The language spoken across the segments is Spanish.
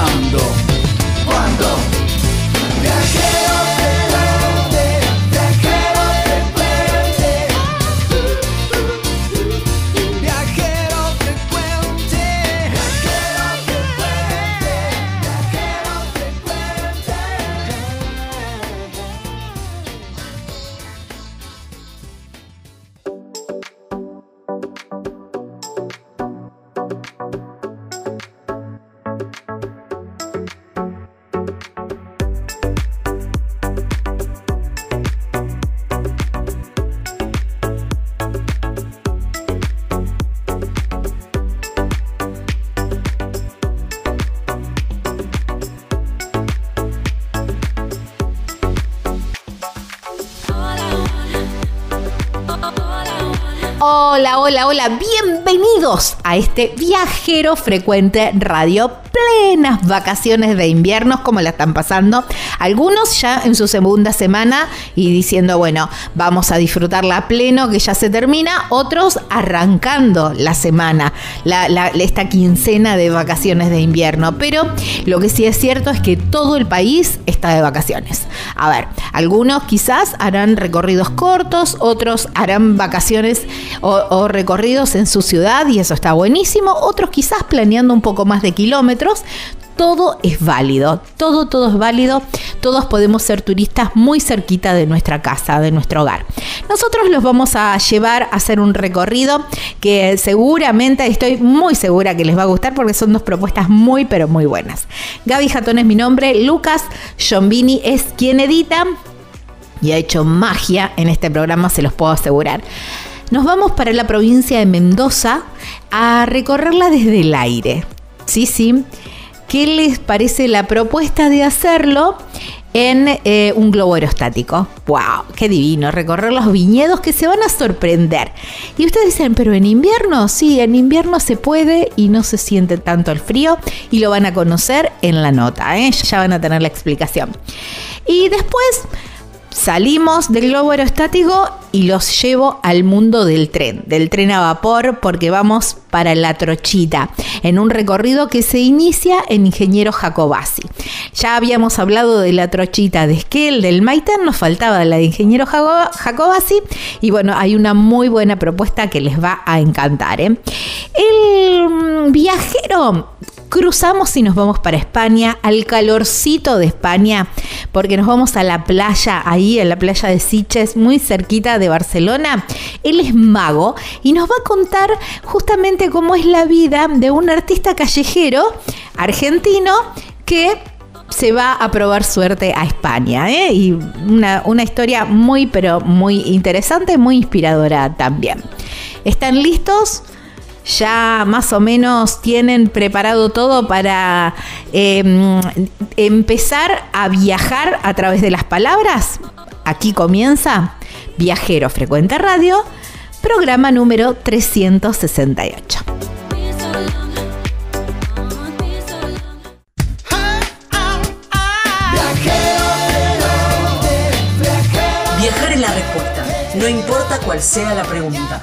Ahora, a este viajero frecuente radio plenas vacaciones de invierno, como la están pasando. Algunos ya en su segunda semana y diciendo, bueno, vamos a disfrutarla a pleno, que ya se termina. Otros arrancando la semana, la- esta quincena de vacaciones de invierno. Pero lo que sí es cierto es que todo el país está de vacaciones. A ver, algunos quizás harán recorridos cortos, otros harán vacaciones o recorridos en su ciudad y eso está buenísimo. Otros quizás planeando un poco más de kilómetros. Todo es válido, todo, todo es válido. Todos podemos ser turistas muy cerquita de nuestra casa, de nuestro hogar. Nosotros los vamos a llevar a hacer un recorrido que seguramente, estoy muy segura que les va a gustar porque son dos propuestas muy, pero muy buenas. Gaby Jatón es mi nombre, Lucas Giombini es quien edita y ha hecho magia en este programa, se los puedo asegurar. Nos vamos para la provincia de Mendoza a recorrerla desde el aire. Sí, sí. ¿Qué les parece la propuesta de hacerlo en eh, un globo aerostático? ¡Wow! ¡Qué divino! Recorrer los viñedos que se van a sorprender. Y ustedes dicen, pero en invierno, sí, en invierno se puede y no se siente tanto el frío y lo van a conocer en la nota, ¿eh? ya van a tener la explicación. Y después salimos del globo aerostático y los llevo al mundo del tren, del tren a vapor, porque vamos para la Trochita, en un recorrido que se inicia en Ingeniero Jacobasi. Ya habíamos hablado de la Trochita de Esquel, del Maitén, nos faltaba la de Ingeniero Jaco- Jacobasi, y bueno, hay una muy buena propuesta que les va a encantar. ¿eh? El mm, viajero cruzamos y nos vamos para España, al calorcito de España, porque nos vamos a la playa, ahí en la playa de Siches, muy cerquita de Barcelona. Él es mago y nos va a contar justamente cómo es la vida de un artista callejero argentino que se va a probar suerte a España. ¿eh? Y una, una historia muy, pero muy interesante, muy inspiradora también. ¿Están listos? Ya más o menos tienen preparado todo para em, empezar a viajar a través de las palabras. Aquí comienza Viajero Frecuente Radio, programa número 368. Viajar es la respuesta, no importa cuál sea la pregunta.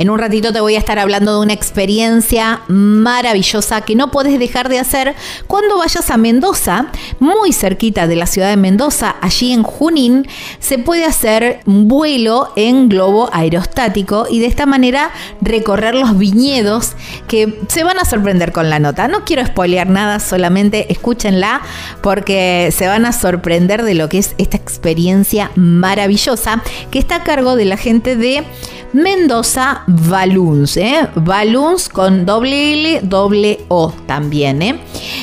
En un ratito te voy a estar hablando de una experiencia maravillosa que no puedes dejar de hacer cuando vayas a Mendoza, muy cerquita de la ciudad de Mendoza, allí en Junín, se puede hacer un vuelo en globo aerostático y de esta manera recorrer los viñedos que se van a sorprender con la nota. No quiero spoilear nada, solamente escúchenla porque se van a sorprender de lo que es esta experiencia maravillosa que está a cargo de la gente de Mendoza Balloons, ¿eh? Balloons con doble L, doble O también, ¿eh?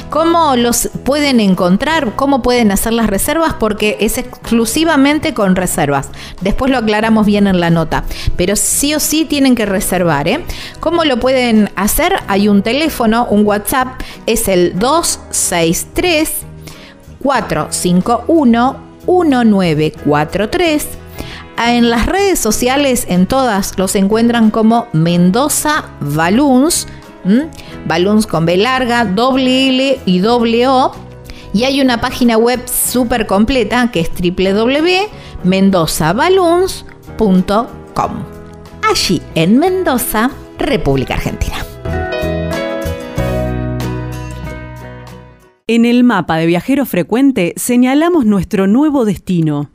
¿Cómo los pueden encontrar? ¿Cómo pueden hacer las reservas? Porque es exclusivamente con reservas. Después lo aclaramos bien en la nota. Pero sí o sí tienen que reservar, ¿eh? ¿Cómo lo pueden hacer? Hay un teléfono, un WhatsApp, es el 263 451 1943 en las redes sociales, en todas, los encuentran como Mendoza Balloons. Balloons con B larga, doble L y doble O. Y hay una página web súper completa que es www.mendozaballoons.com. Allí en Mendoza, República Argentina. En el mapa de viajero frecuente señalamos nuestro nuevo destino.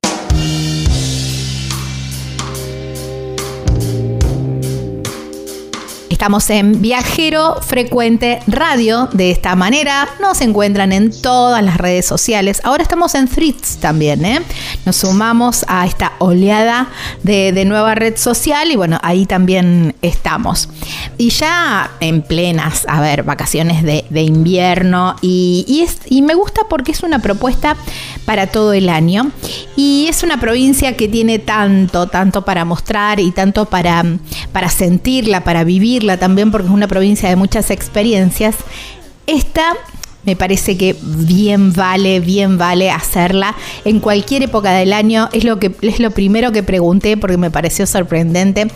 Estamos en Viajero Frecuente Radio. De esta manera nos encuentran en todas las redes sociales. Ahora estamos en Threads también. ¿eh? Nos sumamos a esta oleada de, nueva red social y bueno, ahí también estamos. Y ya en plenas, a ver, vacaciones de, invierno y, y me gusta porque es una propuesta para todo el año y es una provincia que tiene tanto, tanto para mostrar y tanto para, para sentirla, para vivirla también porque es una provincia de muchas experiencias. Esta me parece que bien vale, bien vale hacerla en cualquier época del año. Es lo que es lo primero que pregunté porque me pareció sorprendente.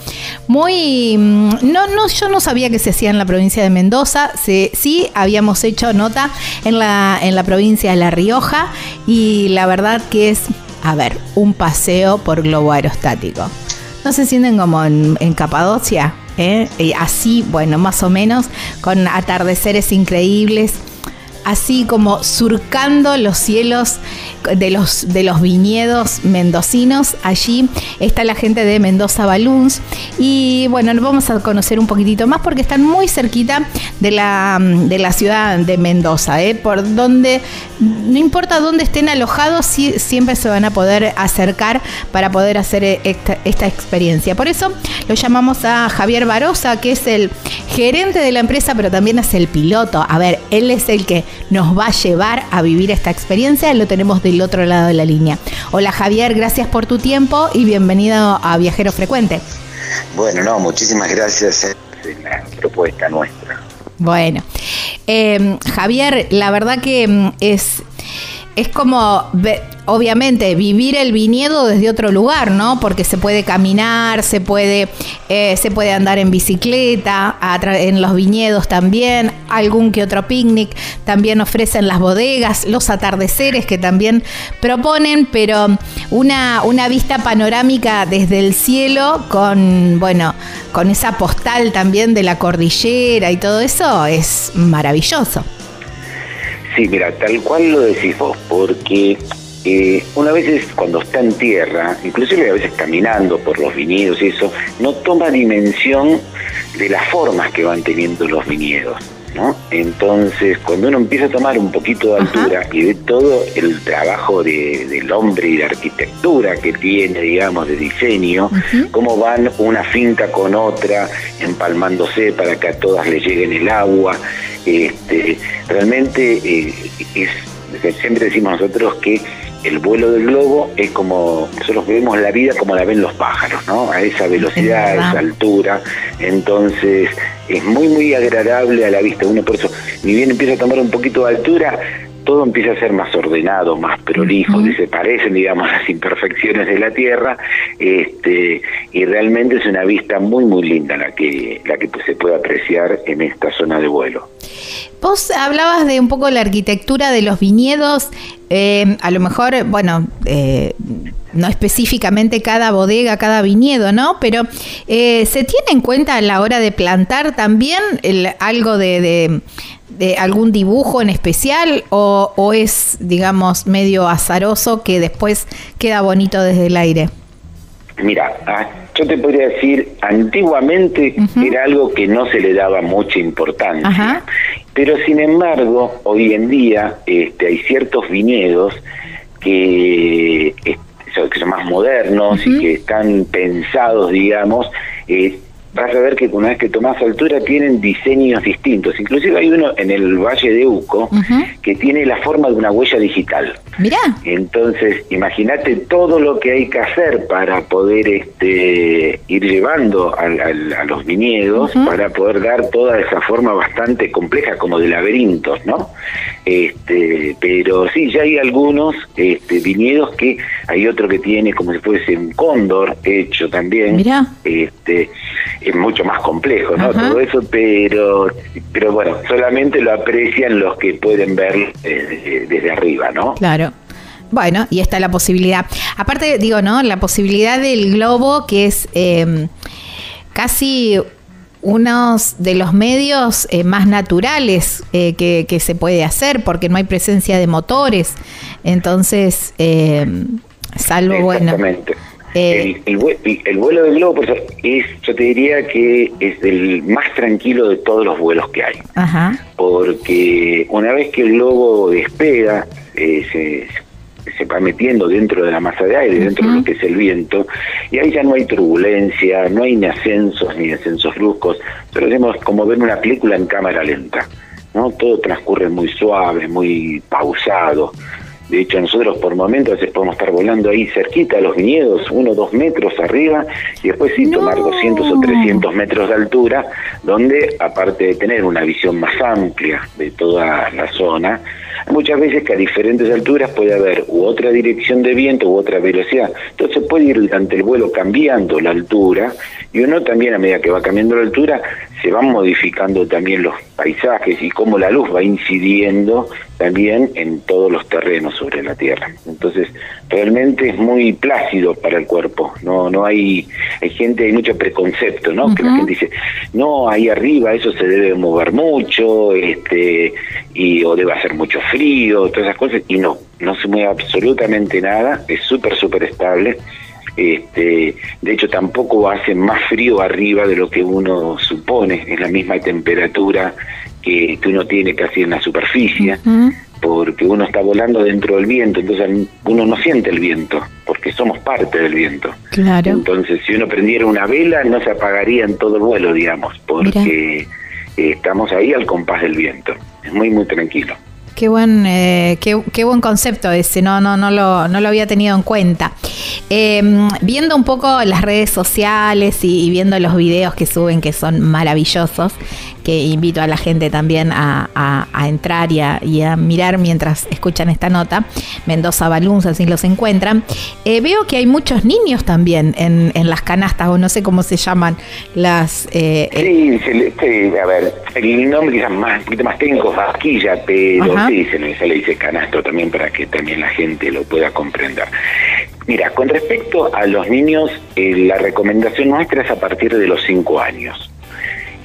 Muy mm, no, no, yo no sabía que se hacía en la provincia de Mendoza. sí, habíamos hecho nota en la, en la provincia de La Rioja. Y la verdad que es, a ver, un paseo por globo aerostático. ¿No se sienten como en, en Capadocia? ¿eh? así, bueno, más o menos, con atardeceres increíbles así como surcando los cielos de los, de los viñedos mendocinos. Allí está la gente de Mendoza Balloons. Y bueno, vamos a conocer un poquitito más porque están muy cerquita de la, de la ciudad de Mendoza. ¿eh? Por donde, no importa dónde estén alojados, siempre se van a poder acercar para poder hacer esta, esta experiencia. Por eso lo llamamos a Javier Barosa, que es el gerente de la empresa, pero también es el piloto. A ver, él es el que nos va a llevar a vivir esta experiencia. Lo tenemos del otro lado de la línea. Hola Javier, gracias por tu tiempo y bienvenido a Viajero Frecuente. Bueno, no, muchísimas gracias eh, por la propuesta nuestra. Bueno, eh, Javier, la verdad que mm, es, es como obviamente vivir el viñedo desde otro lugar, ¿no? Porque se puede caminar, se puede, eh, se puede andar en bicicleta, en los viñedos también, algún que otro picnic, también ofrecen las bodegas, los atardeceres que también proponen, pero una, una vista panorámica desde el cielo con, bueno, con esa postal también de la cordillera y todo eso es maravilloso. Sí, mira, tal cual lo decís vos, porque eh, una vez cuando está en tierra, inclusive a veces caminando por los viñedos y eso, no toma dimensión de las formas que van teniendo los viñedos. ¿no? Entonces, cuando uno empieza a tomar un poquito de altura y ve todo el trabajo de, del hombre y de arquitectura que tiene, digamos, de diseño, cómo van una finca con otra empalmándose para que a todas le lleguen el agua, este, realmente eh, es, siempre decimos nosotros que el vuelo del globo es como, nosotros vemos la vida como la ven los pájaros, ¿no? A esa velocidad, a esa altura. Entonces, es muy, muy agradable a la vista. Uno por eso, ni bien empieza a tomar un poquito de altura, todo empieza a ser más ordenado, más prolijo, desaparecen, digamos, las imperfecciones de la Tierra, este, y realmente es una vista muy, muy linda la que, la que se puede apreciar en esta zona de vuelo. Vos hablabas de un poco la arquitectura de los viñedos, eh, a lo mejor, bueno, eh, no específicamente cada bodega, cada viñedo, ¿no? Pero eh, ¿se tiene en cuenta a la hora de plantar también algo de, algún dibujo en especial o, o, es, digamos, medio azaroso que después queda bonito desde el aire? Mira, ah, yo te podría decir, antiguamente era algo que no se le daba mucha importancia, pero sin embargo, hoy en día este, hay ciertos viñedos que, que son más modernos y que están pensados, digamos, eh, vas a ver que una vez que tomas altura tienen diseños distintos. Inclusive hay uno en el Valle de Uco que tiene la forma de una huella digital. Mirá. Entonces, imagínate todo lo que hay que hacer para poder este, ir llevando a, los viñedos, para poder dar toda esa forma bastante compleja, como de laberintos, ¿no? Este, pero sí, ya hay algunos este, viñedos que hay otro que tiene como si fuese un cóndor hecho también. Mirá. Este, es mucho más complejo, ¿no? Todo eso, pero, pero bueno, solamente lo aprecian los que pueden ver desde, arriba, ¿no? Claro. Bueno, y está la posibilidad. Aparte, digo, ¿no? La posibilidad del globo, que es em, casi uno de los medios eh, más naturales eh, que, que, se puede hacer, porque no hay presencia de motores. Entonces, em, salvo, bueno eh, el, vuelo del globo, es, yo te diría que es el más tranquilo de todos los vuelos que hay. Porque una vez que el globo despega, eh, se, va metiendo dentro de la masa de aire, dentro de lo que es el viento, y ahí ya no hay turbulencia, no hay ni ascensos ni descensos bruscos, pero hacemos como ver una película en cámara lenta. ¿no? Todo transcurre muy suave, muy pausado. De hecho, nosotros por momentos a veces podemos estar volando ahí cerquita a los viñedos, uno o dos metros arriba, y después sí tomar 200 o 300 metros de altura, donde aparte de tener una visión más amplia de toda la zona, muchas veces que a diferentes alturas puede haber u otra dirección de viento u otra velocidad. Entonces puede ir durante el vuelo cambiando la altura y uno también a medida que va cambiando la altura se van modificando también los paisajes y cómo la luz va incidiendo también en todos los terrenos sobre la Tierra. Entonces, realmente es muy plácido para el cuerpo. No no hay hay gente, hay mucho preconcepto, ¿no? Que la gente dice, "No, ahí arriba eso se debe mover mucho, este y o debe hacer mucho frío, todas esas cosas." Y no, no se mueve absolutamente nada, es súper súper estable este, de hecho, tampoco hace más frío arriba de lo que uno supone, es la misma temperatura que, que uno tiene casi en la superficie, porque uno está volando dentro del viento, entonces uno no siente el viento, porque somos parte del viento. Claro. Entonces, si uno prendiera una vela, no se apagaría en todo el vuelo, digamos, porque estamos ahí al compás del viento. Es muy, muy tranquilo. Qué buen, eh, qué, buen concepto ese, no, no, no, lo, no lo había tenido en cuenta. Em, viendo un poco las redes sociales y, viendo los videos que suben, que son maravillosos, que invito a la gente también a, entrar y a, mirar mientras escuchan esta nota, Mendoza Balloons, así los encuentran. Eh, veo que hay muchos niños también en, las canastas, o no sé cómo se llaman las... Eh, sí, sí, a ver, el nombre quizás más, un poquito más técnico, vasquilla, pero sí, se le, dice canasto también para que también la gente lo pueda comprender. Mira, con respecto a los niños, eh, la recomendación nuestra es a partir de los 5 años.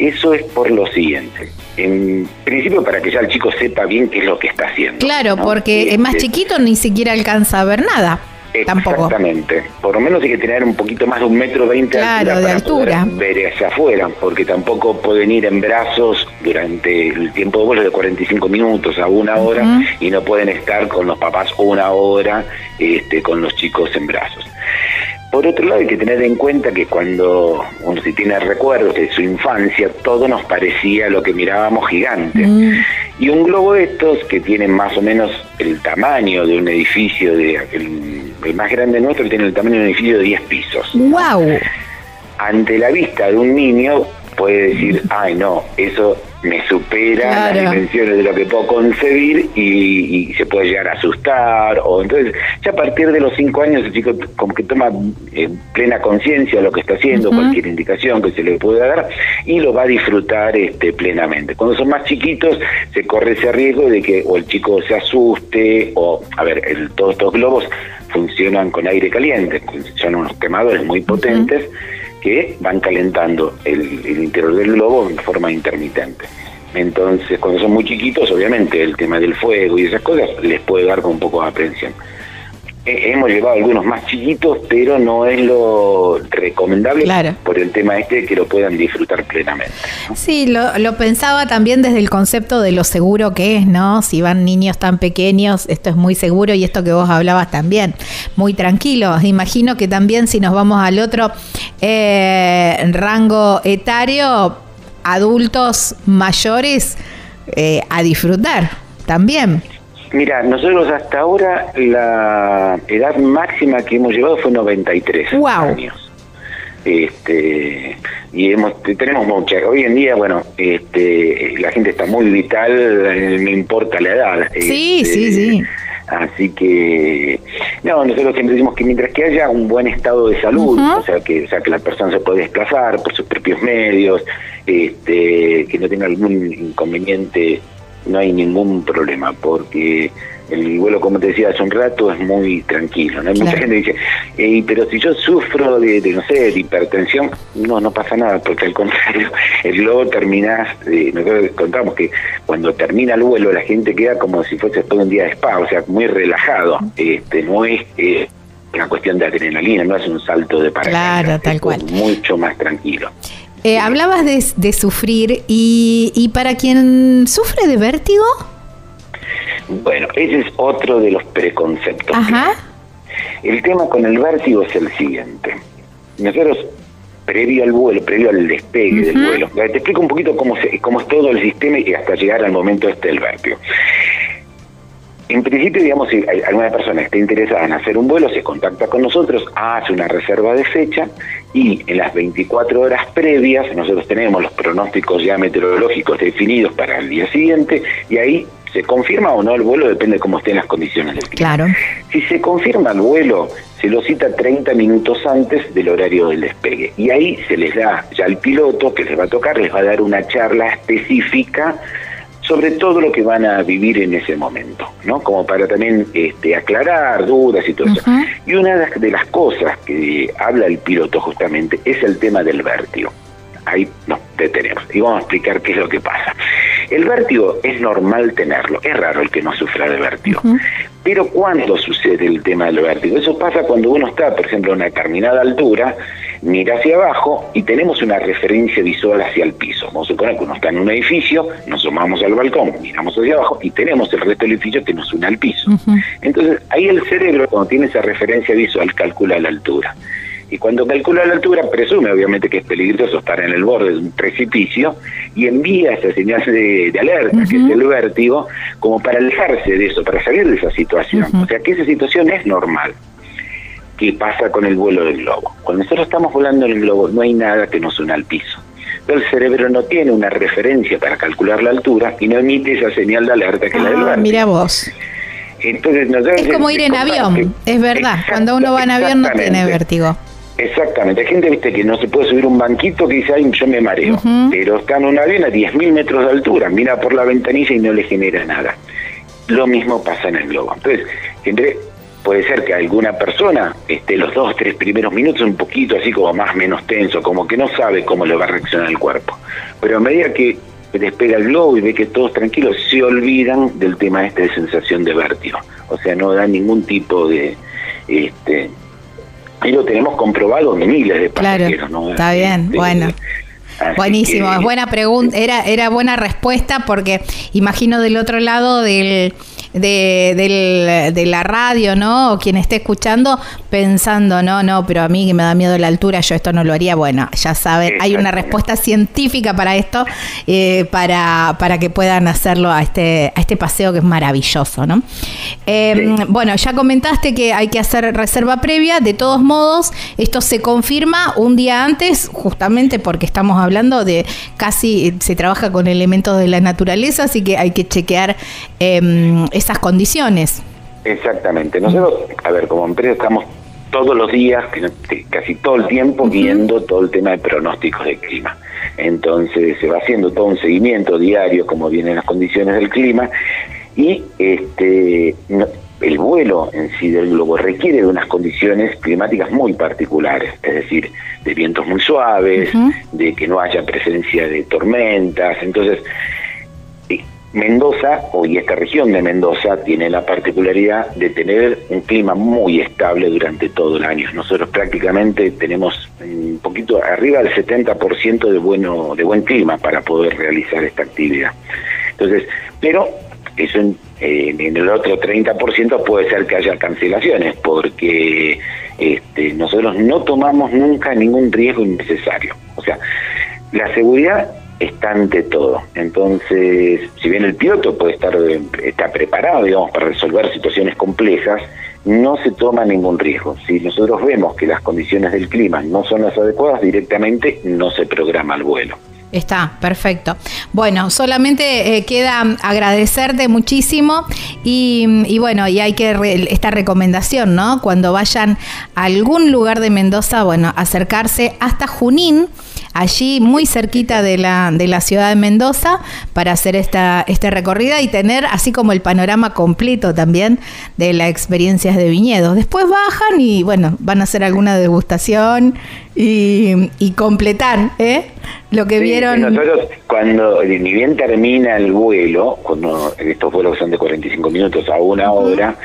Eso es por lo siguiente. en principio para que ya el chico sepa bien qué es lo que está haciendo. Claro, porque es más este, chiquito ni siquiera alcanza a ver nada. Exactamente. Por lo menos hay que tener un poquito más de un metro veinte de altura, ver hacia afuera, porque tampoco pueden ir en brazos durante el tiempo de vuelo de 45 minutos a una hora y no pueden estar con los papás una hora este, con los chicos en brazos. Por otro lado, hay que tener en cuenta que cuando uno si tiene recuerdos de su infancia, todo nos parecía lo que mirábamos gigante. Mm. Y un globo de estos, que tiene más o menos el tamaño de un edificio, de el, más grande nuestro, tiene el tamaño de un edificio de 10 pisos. ¡Wow! Ante la vista de un niño, puede decir, ay no, eso me supera las dimensiones de lo que puedo concebir y, se puede llegar a asustar o entonces ya a partir de los cinco años el chico como que toma eh, plena conciencia de lo que está haciendo cualquier indicación que se le pueda dar y lo va a disfrutar este plenamente. Cuando son más chiquitos se corre ese riesgo de que o el chico se asuste o a ver el, todos estos globos funcionan con aire caliente son unos quemadores muy potentes que van calentando el, interior del globo en forma intermitente. Entonces, cuando son muy chiquitos, obviamente el tema del fuego y esas cosas les puede dar con un poco de aprensión. Eh, hemos llevado algunos más chiquitos, pero no es lo recomendable por el tema este que lo puedan disfrutar plenamente. Sí, lo, lo, pensaba también desde el concepto de lo seguro que es, ¿no? Si van niños tan pequeños, esto es muy seguro y esto que vos hablabas también, muy tranquilo. Imagino que también si nos vamos al otro eh, rango etario, adultos mayores, eh, a disfrutar también. Mira, nosotros hasta ahora la edad máxima que hemos llevado fue 93 años. Este, y hemos, tenemos mucha. Hoy en día, bueno, este, la gente está muy vital, eh, no importa la edad. Sí, este, sí, sí. Así que, no, nosotros siempre decimos que mientras que haya un buen estado de salud, o, sea, que, o sea, que la persona se puede desplazar por sus propios medios, este, que no tenga algún inconveniente no hay ningún problema, porque el vuelo, como te decía hace un rato, es muy tranquilo. ¿no? Mucha gente dice, pero si yo sufro de, no sé, de hipertensión, no, no pasa nada, porque al contrario, el globo termina, eh, nosotros contamos que cuando termina el vuelo la gente queda como si fuese todo un día de spa, o sea, muy relajado. Este, no es eh, una cuestión de adrenalina, no es un salto de paracaídas. Claro, tal cual. Mucho más tranquilo. Eh, hablabas de, sufrir y, para quien sufre de vértigo. Bueno, ese es otro de los preconceptos. Ajá. El tema con el vértigo es el siguiente. Nosotros, previo al vuelo, previo al despegue del vuelo, te explico un poquito cómo, se, cómo es todo el sistema y hasta llegar al momento este del vértigo. En principio, digamos, si alguna persona está interesada en hacer un vuelo, se contacta con nosotros, hace una reserva de fecha y en las 24 horas previas nosotros tenemos los pronósticos ya meteorológicos definidos para el día siguiente y ahí se confirma o no el vuelo, depende de cómo estén las condiciones del clima. Claro. Si se confirma el vuelo, se lo cita 30 minutos antes del horario del despegue y ahí se les da ya al piloto que les va a tocar, les va a dar una charla específica sobre todo lo que van a vivir en ese momento, ¿no? Como para también este, aclarar dudas y todo eso. Y una de las cosas que habla el piloto justamente es el tema del vértigo. Ahí nos detenemos y vamos a explicar qué es lo que pasa. El vértigo es normal tenerlo, es raro el que no sufra de vértigo. Pero ¿cuándo sucede el tema del vértigo? Eso pasa cuando uno está, por ejemplo, a una determinada altura mira hacia abajo y tenemos una referencia visual hacia el piso. Vamos a suponer que uno está en un edificio, nos sumamos al balcón, miramos hacia abajo y tenemos el resto del edificio que nos une al piso. Entonces, ahí el cerebro, cuando tiene esa referencia visual, calcula la altura. Y cuando calcula la altura, presume obviamente que es peligroso estar en el borde de un precipicio y envía esa señal de, alerta, que es el vértigo, como para alejarse de eso, para salir de esa situación. O sea que esa situación es normal. ¿Qué pasa con el vuelo del globo? Cuando nosotros estamos volando en el globo no hay nada que nos una al piso. Pero el cerebro no tiene una referencia para calcular la altura y no emite esa señal de alerta que la del ah, Mira vos. Entonces, es como ir en avión, es verdad. Cuando uno va en avión no tiene vértigo. Exactamente, hay gente viste que no se puede subir un banquito que dice, ay, yo me mareo, pero está en un avión a 10.000 metros de altura, mira por la ventanilla y no le genera nada. Lo mismo pasa en el globo. Entonces, gente, puede ser que alguna persona esté los dos, tres primeros minutos un poquito así como más menos tenso, como que no sabe cómo le va a reaccionar el cuerpo. Pero a medida que despega el globo y ve que todos tranquilos, se olvidan del tema este de sensación de vértigo. O sea, no da ningún tipo de... este Y lo tenemos comprobado en miles de pasajeros. Claro, Está bien, bueno. Buenísimo, es buena pregunta, era, era buena respuesta porque imagino del otro lado del de, de la radio, ¿no? O quien esté escuchando pensando, no, no, pero a mí que me da miedo la altura, yo esto no lo haría. Bueno, ya saben, hay una respuesta científica para esto, eh, para, para que puedan hacerlo a este, a este paseo que es maravilloso, ¿no? Em, bueno, ya comentaste que hay que hacer reserva previa, de todos modos, esto se confirma un día antes, justamente porque estamos hablando de casi, se trabaja con elementos de la naturaleza, así que hay que chequear eh, esas condiciones. Exactamente. Nosotros, a ver, como empresa estamos todos los días, casi todo el tiempo, viendo todo el tema de pronósticos de clima. Entonces se va haciendo todo un seguimiento diario, como vienen las condiciones del clima, y este el vuelo en sí del globo requiere de unas condiciones climáticas muy particulares, es decir, de vientos muy suaves, de que no haya presencia de tormentas. Entonces, Mendoza, hoy esta región de Mendoza, tiene la particularidad de tener un clima muy estable durante todo el año. Nosotros prácticamente tenemos un poquito arriba del 70% de, bueno, de buen clima para poder realizar esta actividad. Entonces, pero eso en, el otro 30% puede ser que haya cancelaciones, porque este, nosotros no tomamos nunca ningún riesgo innecesario. O sea, la seguridad está ante todo. Entonces, si bien el piloto puede estar está preparado, digamos, para resolver situaciones complejas, no se toma ningún riesgo. Si nosotros vemos que las condiciones del clima no son las adecuadas, directamente no se programa el vuelo. Está, perfecto. Bueno, solamente eh, queda agradecerte muchísimo y, bueno, y hay que esta recomendación, ¿no? Cuando vayan a algún lugar de Mendoza, bueno, acercarse hasta Junín allí muy cerquita de la, de la ciudad de Mendoza para hacer esta, este recorrida y tener así como el panorama completo también de las experiencias de viñedos. Después bajan y bueno, van a hacer alguna degustación y, y completar ¿eh? lo que vieron. Nosotros cuando ni bien termina el vuelo, cuando estos vuelos son de 45 minutos a una hora,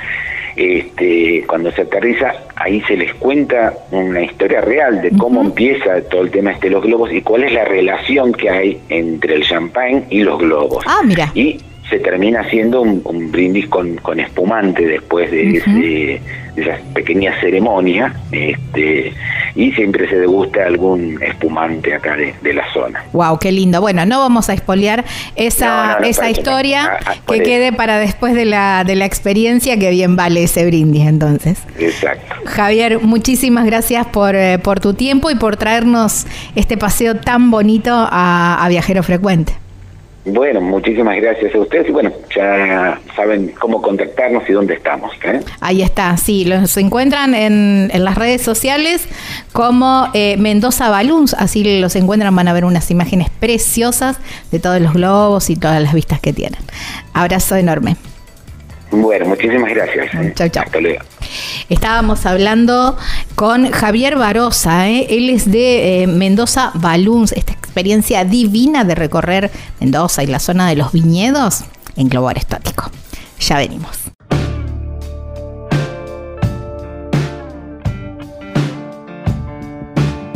este, cuando se aterriza, ahí se les cuenta una historia real de cómo empieza todo el tema este de los globos y cuál es la relación que hay entre el champagne y los globos. Ah, mira. Y se termina haciendo un, brindis con, con, espumante después de, ese, de esa pequeña ceremonia este, y siempre se degusta algún espumante acá de, la zona. Wow, qué lindo. Bueno, no vamos a espolear esa, esa historia ah, ah, que quede para después de la, de la experiencia que bien vale ese brindis entonces. Exacto. Javier, muchísimas gracias por, eh, por tu tiempo y por traernos este paseo tan bonito a Viajero Frecuente. Bueno, muchísimas gracias a ustedes y bueno, ya saben cómo contactarnos y dónde estamos. ¿eh? Ahí está, sí, los encuentran en, en las redes sociales como eh, Mendoza Balloons, así los encuentran, van a ver unas imágenes preciosas de todos los globos y todas las vistas que tienen. Abrazo enorme. Bueno, muchísimas gracias. Chao, chao. Estábamos hablando con Javier Barosa, ¿eh? él es de eh, Mendoza Balloons, esta experiencia divina de recorrer Mendoza y la zona de los viñedos en globo aerostático. Ya venimos.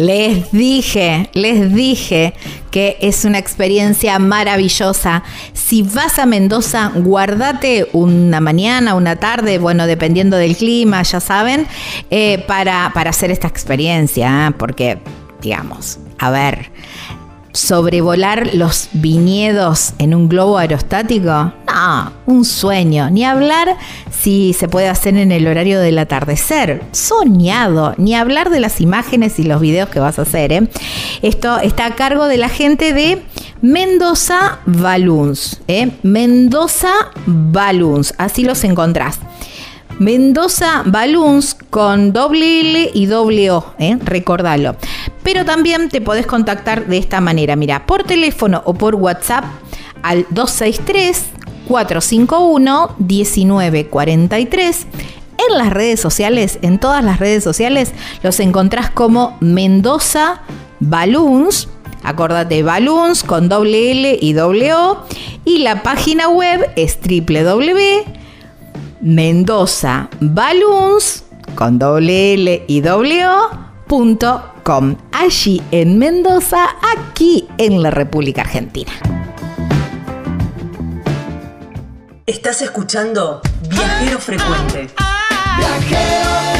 Les dije, les dije que es una experiencia maravillosa. Si vas a Mendoza, guardate una mañana, una tarde, bueno, dependiendo del clima, ya saben, eh, para, para hacer esta experiencia, ¿eh? porque, digamos, a ver, sobrevolar los viñedos en un globo aerostático? No, un sueño. Ni hablar si se puede hacer en el horario del atardecer. Soñado. Ni hablar de las imágenes y los videos que vas a hacer. ¿eh? Esto está a cargo de la gente de Mendoza Balloons. ¿eh? Mendoza Balloons. Así los encontrás. Mendoza Balloons con doble L y doble O, ¿eh? recordalo. Pero también te podés contactar de esta manera, mira, por teléfono o por WhatsApp al 263 451 1943 en las redes sociales, en todas las redes sociales, los encontrás como Mendoza Balloons Acordate, Balloons con doble L y doble O. Y la página web es www.mendozaballoons con doble L y doble Allí en Mendoza, aquí en la República Argentina. Estás escuchando Viajero Frecuente. Viajero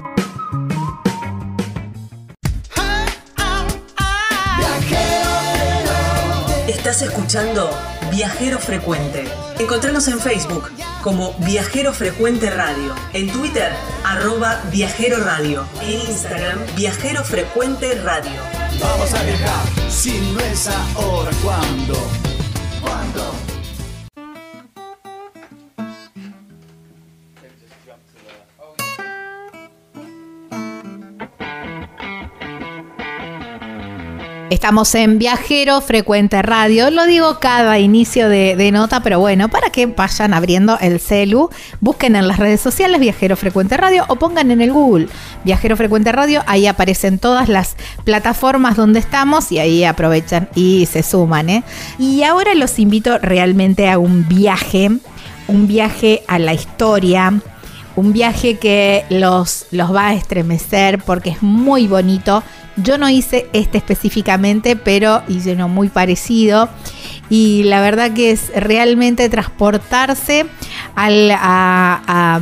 Escuchando Viajero Frecuente. Encontranos en Facebook como Viajero Frecuente Radio, en Twitter arroba Viajero Radio, en Instagram Viajero Frecuente Radio. Vamos a viajar, si no es ahora, ¿cuándo? ¿Cuándo? Estamos en Viajero Frecuente Radio. Lo digo cada inicio de, nota, pero bueno, para que vayan abriendo el celu, busquen en las redes sociales Viajero Frecuente Radio o pongan en el Google Viajero Frecuente Radio. Ahí aparecen todas las plataformas donde estamos y ahí aprovechan y se suman. ¿eh? Y ahora los invito realmente a un viaje, un viaje a la historia, un viaje que los, los va a estremecer porque es muy bonito yo no hice este específicamente, pero hice uno muy parecido. Y la verdad que es realmente transportarse a,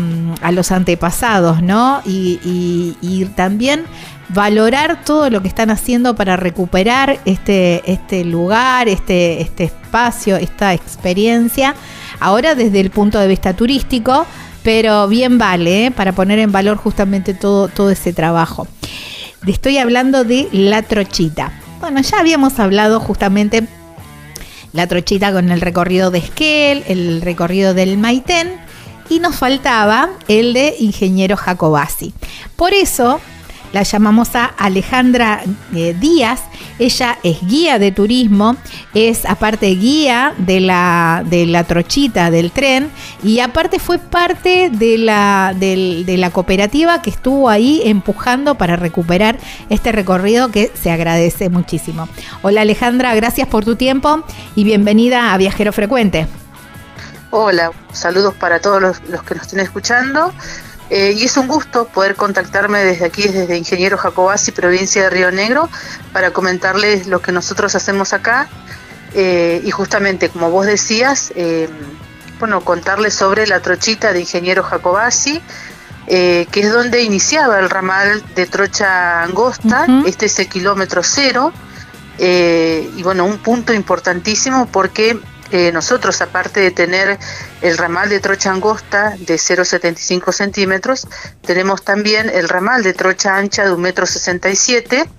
los antepasados, ¿no? Y, también valorar todo lo que están haciendo para recuperar este, este lugar, este, este espacio, esta experiencia. Ahora desde el punto de vista turístico, pero bien vale ¿eh? para poner en valor justamente todo, todo ese trabajo estoy hablando de la trochita. Bueno, ya habíamos hablado justamente la trochita con el recorrido de Esquel, el recorrido del Maitén y nos faltaba el de Ingeniero Jacobasi. Por eso la llamamos a Alejandra eh, Díaz. Ella es guía de turismo, es aparte guía de la, de la trochita del tren y aparte fue parte de la, de la cooperativa que estuvo ahí empujando para recuperar este recorrido que se agradece muchísimo. Hola Alejandra, gracias por tu tiempo y bienvenida a Viajero Frecuente. Hola, saludos para todos los, los que nos estén escuchando. Eh, y es un gusto poder contactarme desde aquí, desde Ingeniero Jacobasi, provincia de Río Negro, para comentarles lo que nosotros hacemos acá. Eh, y justamente, como vos decías, eh, bueno, contarles sobre la trochita de Ingeniero Jacobasi, que es donde iniciaba el ramal de Trocha Angosta. Este es el kilómetro cero. y bueno, un punto importantísimo porque eh, nosotros, aparte de tener el ramal de trocha angosta de 0,75 centímetros, tenemos también el ramal de trocha ancha de 1,67 m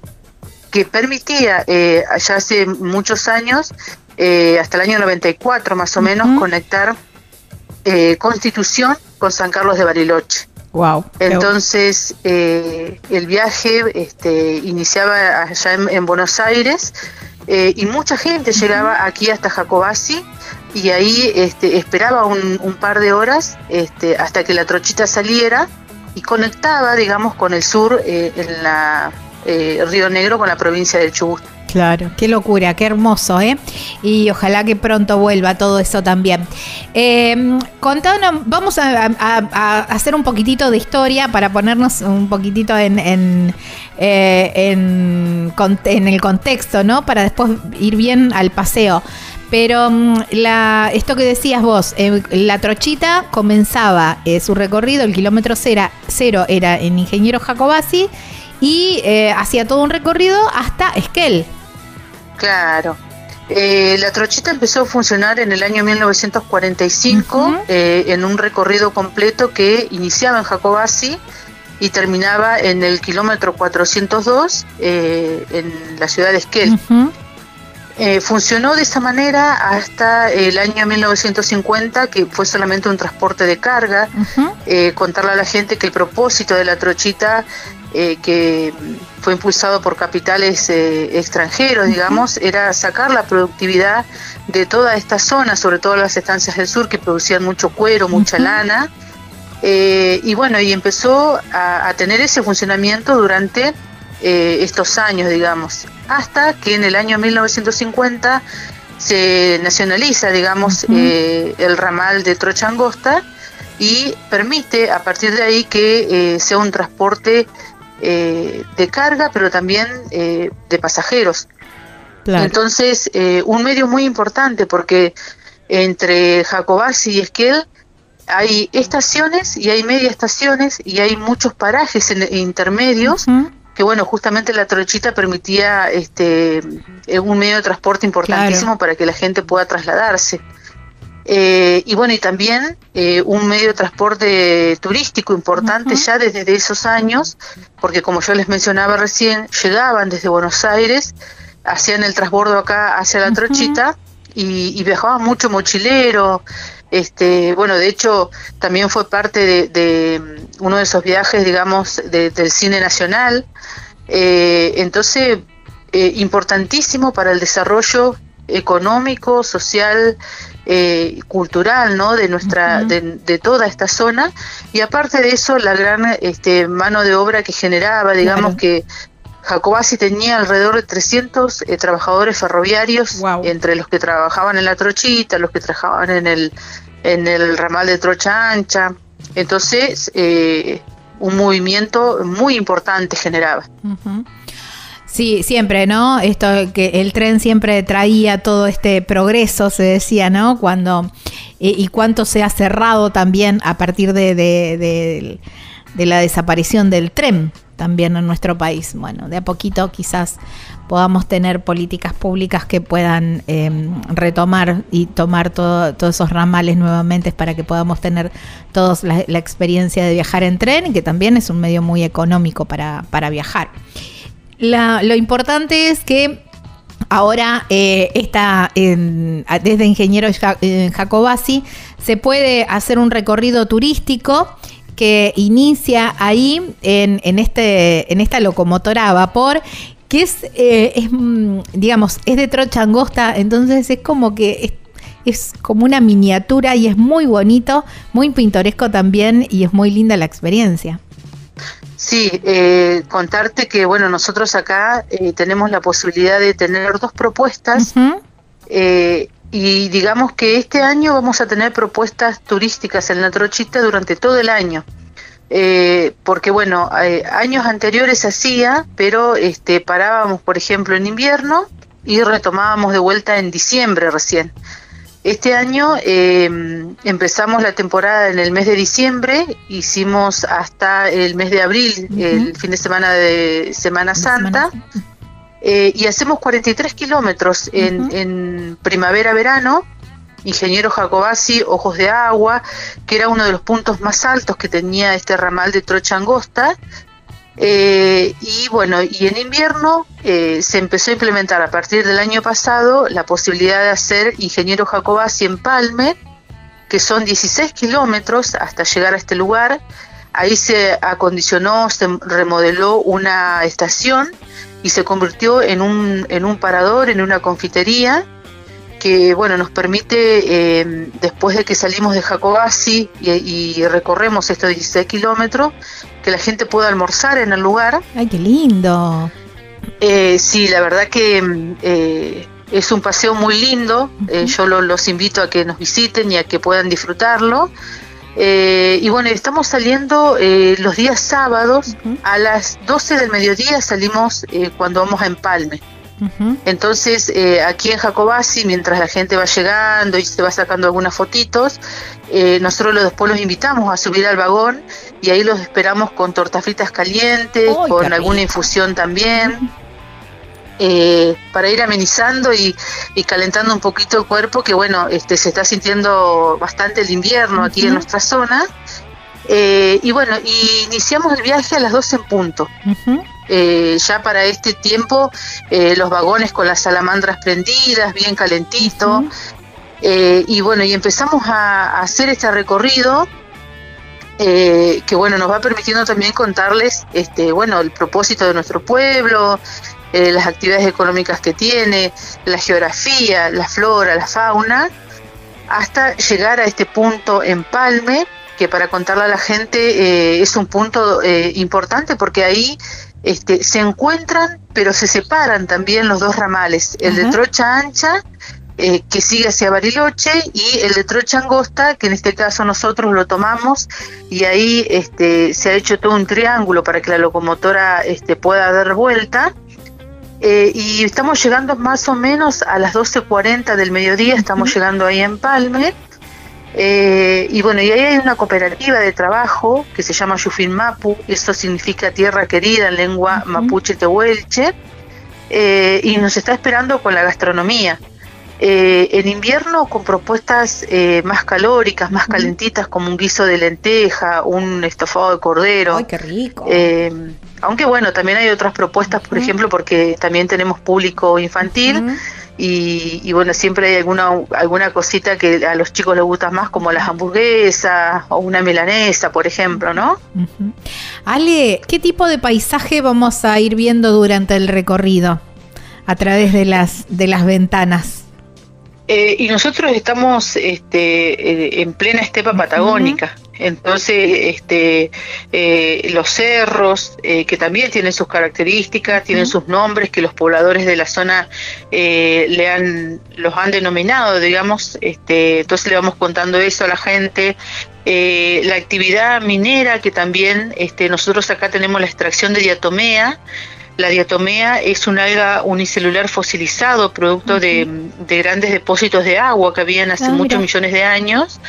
que permitía eh, allá hace muchos años, eh, hasta el año 94 más o menos, conectar Constitución con San Carlos de Bariloche. Wow. Entonces, eh, el viaje este, iniciaba allá en, Buenos Aires eh, y mucha gente llegaba aquí hasta Jacobasi y ahí este, esperaba un, un, par de horas este, hasta que la trochita saliera y conectaba, digamos, con el sur eh, en la Río Negro con la provincia del Chubut. Claro, qué locura, qué hermoso, ¿eh? Y ojalá que pronto vuelva todo eso también. Eh, vamos a, hacer un poquitito de historia para ponernos un poquitito en, en, eh, en, el contexto, ¿no? Para después ir bien al paseo. Pero mm, la, esto que decías vos, eh, la trochita comenzaba eh, su recorrido, el kilómetro cero, era en Ingeniero Jacobasi y hacía todo un recorrido hasta Esquel. Claro. Eh, la trochita empezó a funcionar en el año 1945 eh, en un recorrido completo que iniciaba en Jacobasi y terminaba en el kilómetro 402 eh, en la ciudad de Esquel. funcionó de esa manera hasta el año 1950, que fue solamente un transporte de carga. contarle a la gente que el propósito de la trochita eh, que fue impulsado por capitales eh, extranjeros, digamos, era sacar la productividad de toda esta zona, sobre todo las estancias del sur que producían mucho cuero, mucha lana. Eh, y bueno, y empezó a, tener ese funcionamiento durante estos años, digamos, hasta que en el año 1950 se nacionaliza, digamos, el ramal de Trochangosta y permite a partir de ahí que sea un transporte eh, de carga, pero también eh, de pasajeros. Entonces, eh, un medio muy importante porque entre Jacobasi y Esquel hay estaciones y hay media estaciones y hay muchos parajes intermedios que bueno, justamente la trochita permitía este un medio de transporte importantísimo para que la gente pueda trasladarse. Eh, y bueno, y también eh, un medio de transporte turístico importante ya desde esos años, porque como yo les mencionaba recién, llegaban desde Buenos Aires, hacían el transbordo acá hacia la Trochita y, viajaban mucho mochilero. Este, bueno, de hecho, también fue parte de, mm, uno de esos viajes, digamos, del cine nacional. Eh, entonces, importantísimo para el desarrollo económico, social, eh, cultural ¿no? de nuestra de, toda esta zona. Y aparte de eso la gran este, mano de obra que generaba digamos que Jacobasi tenía alrededor de 300 eh, trabajadores ferroviarios entre los que trabajaban en la trochita los que trabajaban en el en el ramal de trocha ancha. Entonces eh, un movimiento muy importante generaba Sí, siempre, ¿no? Esto que el tren siempre traía todo este progreso, se decía, ¿no? Cuando y, cuánto se ha cerrado también a partir de, de, la desaparición del tren también en nuestro país. Bueno, de a poquito quizás podamos tener políticas públicas que puedan em, retomar y tomar todos esos ramales nuevamente para que podamos tener todos la, experiencia de viajar en tren, y que también es un medio muy económico para, para viajar lo importante es que ahora eh, está desde Ingeniero Jacobasi se puede hacer un recorrido turístico que inicia ahí en, este, en esta locomotora a vapor que es, eh, es, mm, digamos, es de trocha angosta, entonces es como que es, es, como una miniatura y es muy bonito, muy pintoresco también y es muy linda la experiencia. Sí, eh, contarte que bueno, nosotros acá eh, tenemos la posibilidad de tener dos propuestas eh, y digamos que este año vamos a tener propuestas turísticas en la Trochita durante todo el año. porque bueno, años anteriores hacía, pero este, parábamos por ejemplo en invierno y retomábamos de vuelta en diciembre recién. Este año em, empezamos la temporada en el mes de diciembre, hicimos hasta el mes de abril, el fin de semana de Semana Santa, eh, y hacemos 43 kilómetros en, en primavera-verano. Ingeniero Jacobasi, Ojos de Agua, que era uno de los puntos más altos que tenía este ramal de Trocha Angosta, eh, y bueno, y en invierno eh, se empezó a implementar a partir del año pasado la posibilidad de hacer Ingeniero Jacobasi en Palme, que son 16 kilómetros hasta llegar a este lugar. Ahí se acondicionó, se remodeló una estación y se convirtió en un, en un parador, en una confitería que bueno nos permite eh, después de que salimos de Jacobasi y, recorremos estos 16 kilómetros que la gente pueda almorzar en el lugar. Ay qué lindo. Eh, sí la verdad que eh, es un paseo muy lindo. Eh, yo los invito a que nos visiten y a que puedan disfrutarlo. Y bueno, estamos saliendo los días sábados a las 12 del mediodía salimos cuando vamos a Empalme. Entonces, eh, aquí en Jacobasi, mientras la gente va llegando y se va sacando algunas fotitos, eh, nosotros después los invitamos a subir al vagón y ahí los esperamos con tortas fritas calientes, con alguna infusión también. Eh, para ir amenizando y, calentando un poquito el cuerpo, que bueno, este, se está sintiendo bastante el invierno aquí en nuestra zona. y bueno, iniciamos el viaje a las 12 en punto. Eh, ya para este tiempo eh, los vagones con las salamandras prendidas, bien calentito. Eh, y bueno, y empezamos a, hacer este recorrido que bueno, nos va permitiendo también contarles este, bueno, el propósito de nuestro pueblo, las actividades económicas que tiene, la geografía, la flora, la fauna, hasta llegar a este punto en Palme, que para contarle a la gente es un punto importante porque ahí este, se encuentran, pero se separan también los dos ramales, el de trocha ancha, eh, que sigue hacia Bariloche, y el de trocha angosta, que en este caso nosotros lo tomamos, y ahí este, se ha hecho todo un triángulo para que la locomotora este, pueda dar vuelta. Eh, y estamos llegando más o menos a las 12.40 del mediodía, estamos llegando ahí en Palme. Eh, y bueno, y ahí hay una cooperativa de trabajo que se llama Yufin Mapu, eso significa tierra querida en lengua mapuche tehuelche, eh, y nos está esperando con la gastronomía. Eh, en invierno con propuestas más calóricas, más calentitas, como un guiso de lenteja, un estofado de cordero. ¡Ay, qué rico! aunque bueno, también hay otras propuestas, por ejemplo, porque también tenemos público infantil. Y, bueno, siempre hay alguna, alguna cosita que a los chicos les gusta más, como las hamburguesas o una milanesa, por ejemplo, ¿no? Ale, ¿qué tipo de paisaje vamos a ir viendo durante el recorrido a través de las, de las ventanas? Eh, y nosotros estamos este, eh, en plena estepa patagónica. Entonces, este, eh, los cerros, eh, que también tienen sus características, tienen sus nombres que los pobladores de la zona eh, le han, los han denominado, digamos, este, entonces le vamos contando eso a la gente. la actividad minera, que también este, nosotros acá tenemos la extracción de diatomea, la diatomea es un alga unicelular fosilizado, producto de, grandes depósitos de agua que habían hace ah, muchos millones de años.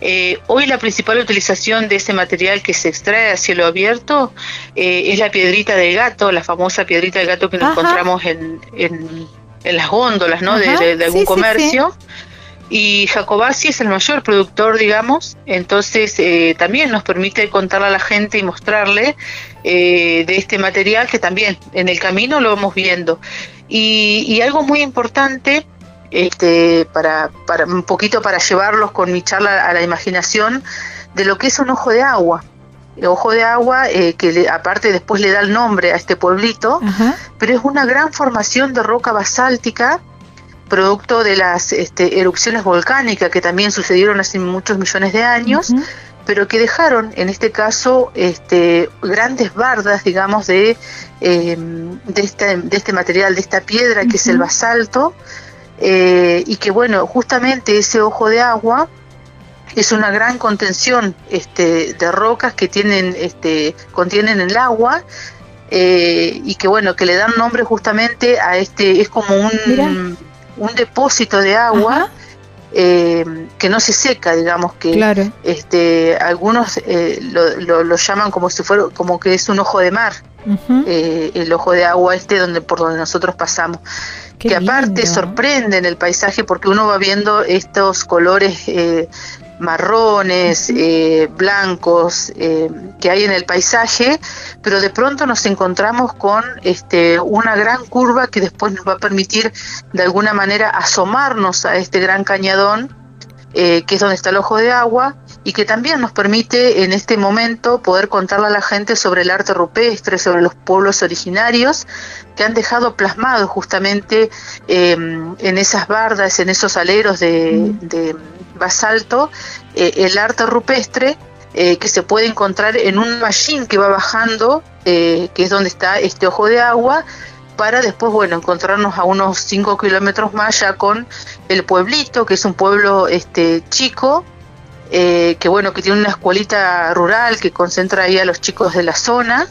Eh, hoy la principal utilización de ese material que se extrae a cielo abierto eh, es la piedrita del gato, la famosa piedrita del gato que nos encontramos en, en, las góndolas ¿no? de, algún comercio. Y Jacobasi es el mayor productor, digamos, entonces eh, también nos permite contarle a la gente y mostrarle de este material que también en el camino lo vamos viendo. Y, y algo muy importante este, para, para un poquito para llevarlos con mi charla a la imaginación de lo que es un ojo de agua. El ojo de agua eh, que aparte después le da el nombre a este pueblito, pero es una gran formación de roca basáltica producto de las este, erupciones volcánicas que también sucedieron hace muchos millones de años, pero que dejaron, en este caso, este, grandes bardas, digamos, de, em, de, este, de este material, de esta piedra que es el basalto, eh, y que bueno, justamente ese ojo de agua es una gran contención este, de rocas que tienen, este, contienen el agua eh, y que bueno, que le dan nombre justamente a este, es como un, un depósito de agua. Eh, que no se seca, digamos que este, algunos lo, lo, llaman como si fuera como que es un ojo de mar, el ojo de agua este donde por donde nosotros pasamos. Que aparte sorprenden el paisaje porque uno va viendo estos colores eh, marrones, eh, blancos eh, que hay en el paisaje, pero de pronto nos encontramos con este, una gran curva que después nos va a permitir de alguna manera asomarnos a este gran cañadón que es donde está el ojo de agua, y que también nos permite en este momento poder contarle a la gente sobre el arte rupestre, sobre los pueblos originarios que han dejado plasmado justamente em, en esas bardas, en esos aleros de, basalto, eh, el arte rupestre eh, que se puede encontrar en un machine que va bajando, eh, que es donde está este ojo de agua, para después, bueno, encontrarnos a unos 5 kilómetros más ya con el pueblito, que es un pueblo este chico, eh, que bueno, que tiene una escuelita rural que concentra ahí a los chicos de la zona,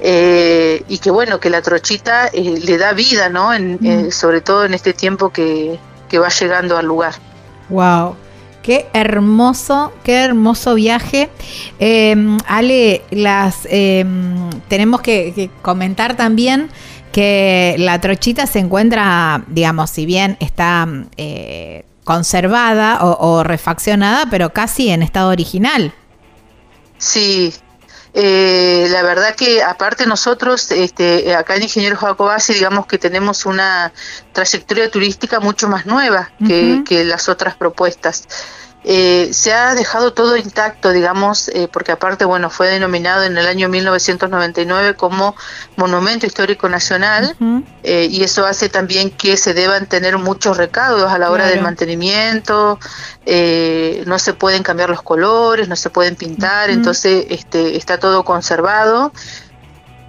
eh, y que bueno, que la trochita eh, le da vida, ¿no? En, sobre todo en este tiempo que, va llegando al lugar. Wow. Qué hermoso, qué hermoso viaje. Em, Ale, las em, tenemos que, comentar también que la trochita se encuentra, digamos, si bien está conservada o, refaccionada, pero casi en estado original. Sí, eh, la verdad que aparte nosotros, este, acá en Ingeniero Jacobasi, digamos que tenemos una trayectoria turística mucho más nueva que, que las otras propuestas. Eh, se ha dejado todo intacto, digamos, eh, porque aparte, bueno, fue denominado en el año 1999 como Monumento Histórico Nacional eh, y eso hace también que se deban tener muchos recaudos a la hora del mantenimiento, no se pueden cambiar los colores, no se pueden pintar, entonces este, está todo conservado.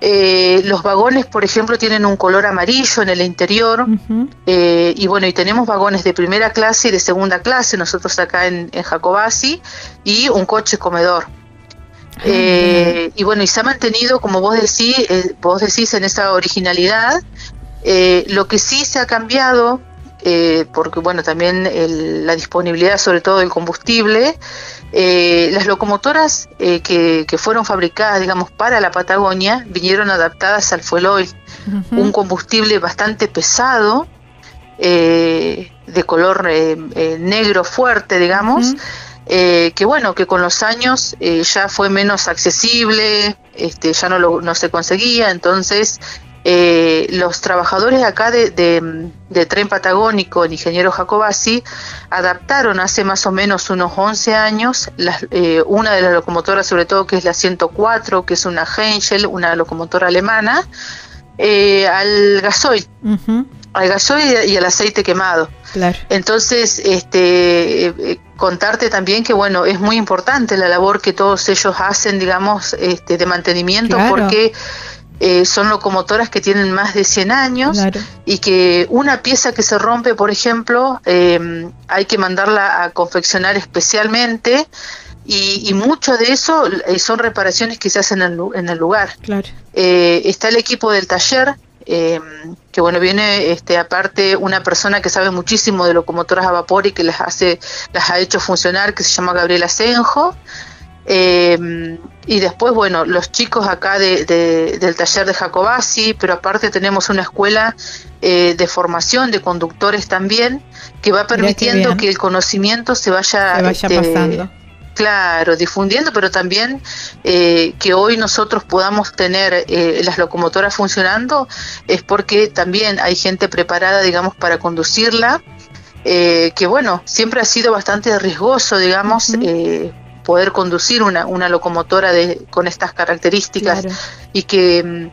Eh, los vagones, por ejemplo, tienen un color amarillo en el interior. Eh, y bueno, y tenemos vagones de primera clase y de segunda clase, nosotros acá en, Jacobasi, y un coche comedor. Ah, eh, y bueno, y se ha mantenido, como vos decís, vos decís en esa originalidad, lo que sí se ha cambiado, porque bueno, también la disponibilidad sobre todo del combustible, eh, las locomotoras eh, que, fueron fabricadas, digamos, para la Patagonia, vinieron adaptadas al fuel oil, un combustible bastante pesado, eh, de color negro fuerte, digamos, que bueno, que con los años ya fue menos accesible, este, ya no, lo, no se conseguía, entonces eh, los trabajadores acá de, de, Tren Patagónico, el ingeniero Jacobasi, adaptaron hace más o menos unos 11 años eh, una de las locomotoras, sobre todo que es la 104, que es una Henschel, una locomotora alemana, eh, al gasoil. al gasoil y al aceite quemado. Entonces, este, contarte también que bueno, es muy importante la labor que todos ellos hacen, digamos, este, de mantenimiento, porque eh, son locomotoras que tienen más de 100 años y que una pieza que se rompe, por ejemplo, em, hay que mandarla a confeccionar especialmente y, mucho de eso eh, son reparaciones que se hacen en, el lugar. Eh, está el equipo del taller, em, que bueno, viene este, aparte una persona que sabe muchísimo de locomotoras a vapor y que las, hace, las ha hecho funcionar, que se llama Gabriela Senjo. Eh, y después, bueno, los chicos acá de, del taller de Jacobasi, pero aparte tenemos una escuela eh, de formación de conductores también, que va permitiendo que el conocimiento se vaya, este, pasando. Claro, difundiendo, pero también eh, que hoy nosotros podamos tener eh, las locomotoras funcionando es porque también hay gente preparada, digamos, para conducirla. que bueno, siempre ha sido bastante riesgoso, digamos, poder conducir una, una locomotora de, con estas características y que mm,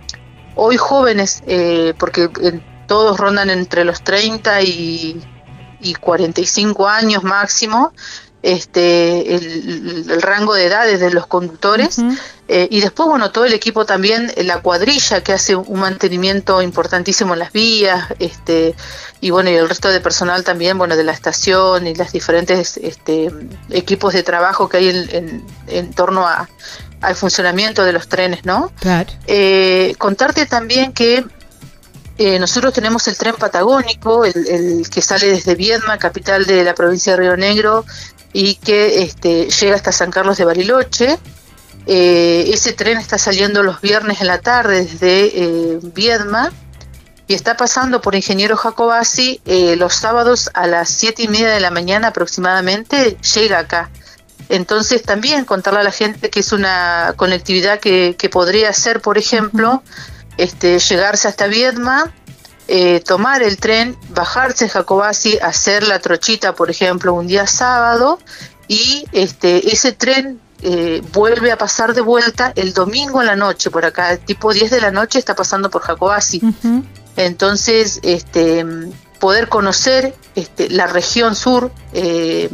hoy jóvenes, eh, porque todos rondan entre los 30 y, y 45 años máximo, este, el, rango de edades de los conductores eh, y después bueno todo el equipo también la cuadrilla que hace un mantenimiento importantísimo en las vías este y bueno y el resto de personal también bueno de la estación y las diferentes este, equipos de trabajo que hay en, en, torno a, al funcionamiento de los trenes no eh, contarte también que eh, nosotros tenemos el tren patagónico, el, que sale desde Viedma, capital de la provincia de Río Negro, y que este, llega hasta San Carlos de Bariloche. Eh, ese tren está saliendo los viernes en la tarde desde eh, Viedma y está pasando por Ingeniero Jacobasi eh, los sábados a las siete y media de la mañana aproximadamente, llega acá. Entonces también contarle a la gente que es una conectividad que podría ser, por ejemplo, este, llegarse hasta Viedma, eh, tomar el tren, bajarse en Jacobasi, hacer la trochita, por ejemplo, un día sábado, y este, ese tren eh, vuelve a pasar de vuelta el domingo en la noche, por acá, tipo 10 de la noche está pasando por Jacobasi. Entonces, este, poder conocer este, la región sur, eh,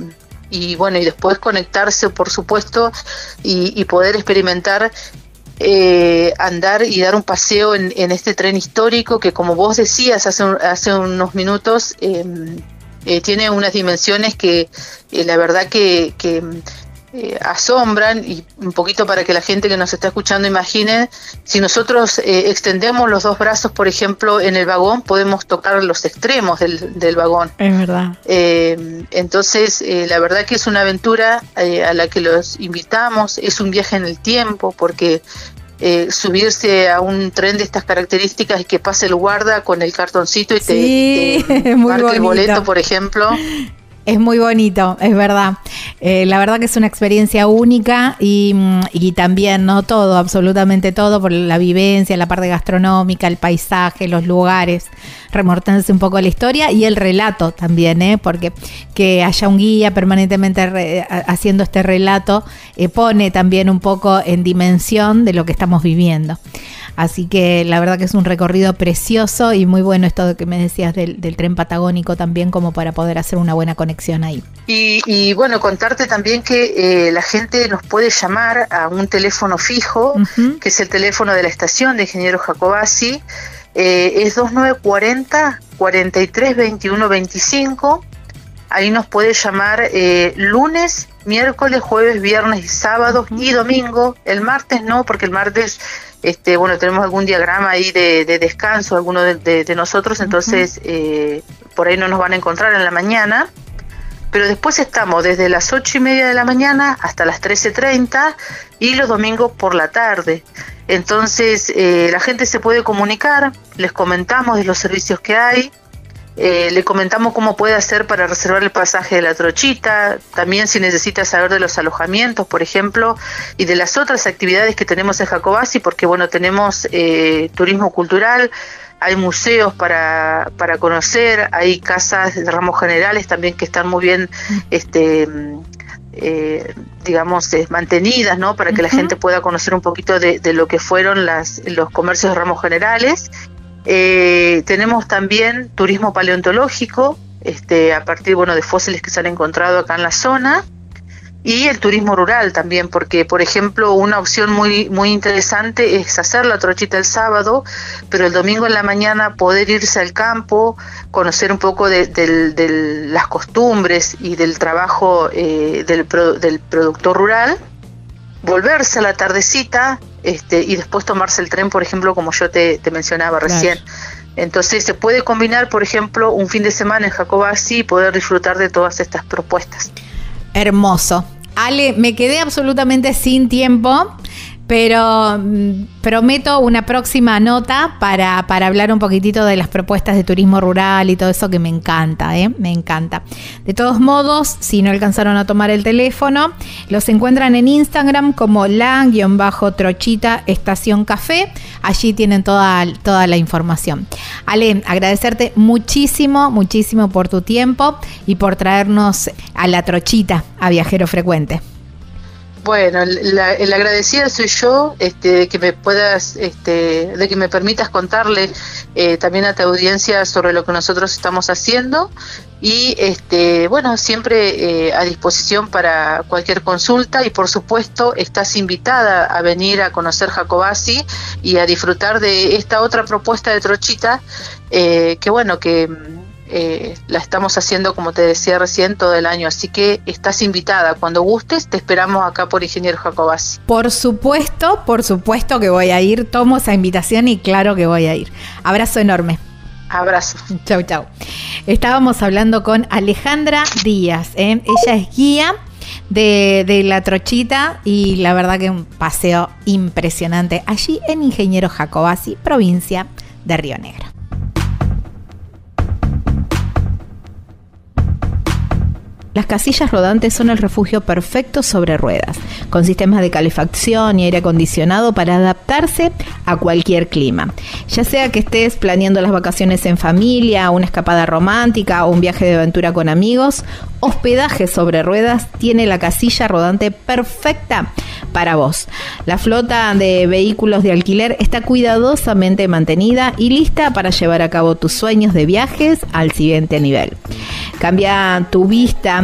y bueno, y después conectarse, por supuesto, y, poder experimentar eh, andar y dar un paseo en, este tren histórico que, como vos decías hace, hace unos minutos, em, eh, tiene unas dimensiones que eh, la verdad que, que eh, asombran y un poquito para que la gente que nos está escuchando imagine, si nosotros eh, extendemos los dos brazos, por ejemplo, en el vagón, podemos tocar los extremos del, del vagón. Es verdad. Eh, entonces, la verdad que es una aventura a la que los invitamos, es un viaje en el tiempo, porque subirse a un tren de estas características y que pase el guarda con el cartoncito y te, te marque el boleto, por ejemplo. Es muy bonito, es verdad. Eh, la verdad que es una experiencia única y, mm, y, también, ¿no? Todo, absolutamente todo, por la vivencia, la parte gastronómica, el paisaje, los lugares, remortándose un poco la historia y el relato también, ¿eh? Porque que haya un guía permanentemente haciendo este relato eh, pone también un poco en dimensión de lo que estamos viviendo. Así que la verdad que es un recorrido precioso y muy bueno esto que me decías del, tren patagónico también como para poder hacer una buena conexión ahí. Y, bueno, contarte también que eh, la gente nos puede llamar a un teléfono fijo, que es el teléfono de la estación de Ingeniero Jacobasi, eh, es 2940 43 21 25. Ahí nos puede llamar eh, lunes, miércoles, jueves, viernes y sábados y domingo. El martes no, porque el martes este, bueno, tenemos algún diagrama ahí de, descanso, alguno de, nosotros, entonces eh, por ahí no nos van a encontrar en la mañana. Pero después estamos desde las ocho y media de la mañana hasta las 13.30 y los domingos por la tarde. Entonces eh, la gente se puede comunicar, les comentamos de los servicios que hay, eh, le comentamos cómo puede hacer para reservar el pasaje de la trochita, también si necesita saber de los alojamientos, por ejemplo, y de las otras actividades que tenemos en Jacobasi, porque bueno, tenemos eh, turismo cultural, hay museos para, para conocer, hay casas de ramos generales también que están muy bien, este, eh, digamos, mantenidas, ¿no? Para que la gente pueda conocer un poquito de, de lo que fueron las, los comercios de ramos generales eh, tenemos también turismo paleontológico, este, a partir bueno, de fósiles que se han encontrado acá en la zona, y el turismo rural también, porque por ejemplo una opción muy, muy interesante es hacer la trochita el sábado, pero el domingo en la mañana poder irse al campo, conocer un poco de, las costumbres y del trabajo eh, del, del productor rural, volverse a la tardecita este, y después tomarse el tren, por ejemplo, como yo te, mencionaba recién. Entonces se puede combinar, por ejemplo, un fin de semana en Jacobasi y poder disfrutar de todas estas propuestas. Hermoso. Ale, me quedé absolutamente sin tiempo. Pero mm, prometo una próxima nota para, para, hablar un poquitito de las propuestas de turismo rural y todo eso que me encanta, ¿eh? me encanta. De todos modos, si no alcanzaron a tomar el teléfono, los encuentran en Instagram como la-trochita estación café. Allí tienen toda, toda la información. Ale, agradecerte muchísimo, muchísimo por tu tiempo y por traernos a la trochita a Viajero Frecuente. Bueno, el agradecido soy yo, este, de que me puedas, este, de que me permitas contarle eh, también a tu audiencia sobre lo que nosotros estamos haciendo. Y, este, bueno, siempre eh, a disposición para cualquier consulta. Y, por supuesto, estás invitada a venir a conocer Jacobasi y a disfrutar de esta otra propuesta de Trochita, eh, que bueno, que eh, la estamos haciendo, como te decía recién, todo el año. Así que estás invitada. Cuando gustes, te esperamos acá por Ingeniero Jacobasi. Por supuesto, por supuesto que voy a ir. Tomo esa invitación y claro que voy a ir. Abrazo enorme. Abrazo. Chau, chau. Estábamos hablando con Alejandra Díaz. ¿eh? Ella es guía. De, de, la trochita y la verdad que un paseo impresionante allí en Ingeniero Jacobasi, provincia de Río Negro. Las casillas rodantes son el refugio perfecto sobre ruedas, con sistemas de calefacción y aire acondicionado para adaptarse a cualquier clima. Ya sea que estés planeando las vacaciones en familia, una escapada romántica o un viaje de aventura con amigos, Hospedaje sobre Ruedas tiene la casilla rodante perfecta para vos. La flota de vehículos de alquiler está cuidadosamente mantenida y lista para llevar a cabo tus sueños de viajes al siguiente nivel. Cambia tu vista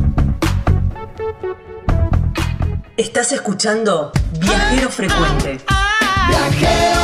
Estás escuchando Viajero Frecuente. Viajero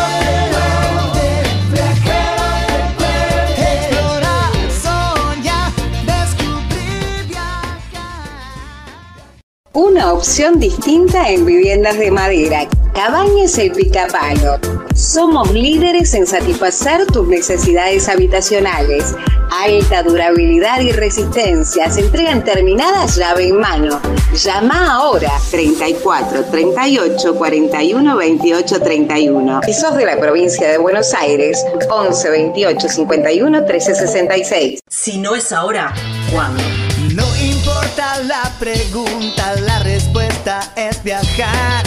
Una opción distinta en viviendas de madera. Cabañas El Picapalo. Somos líderes en satisfacer tus necesidades habitacionales. Alta durabilidad y resistencia. Se entregan terminadas llave en mano. Llama ahora 34 38 41 28 31. Si sos de la provincia de Buenos Aires, 11 28 51 13 66. Si no es ahora, ¿cuándo? No importa la pregunta, la respuesta es viajar.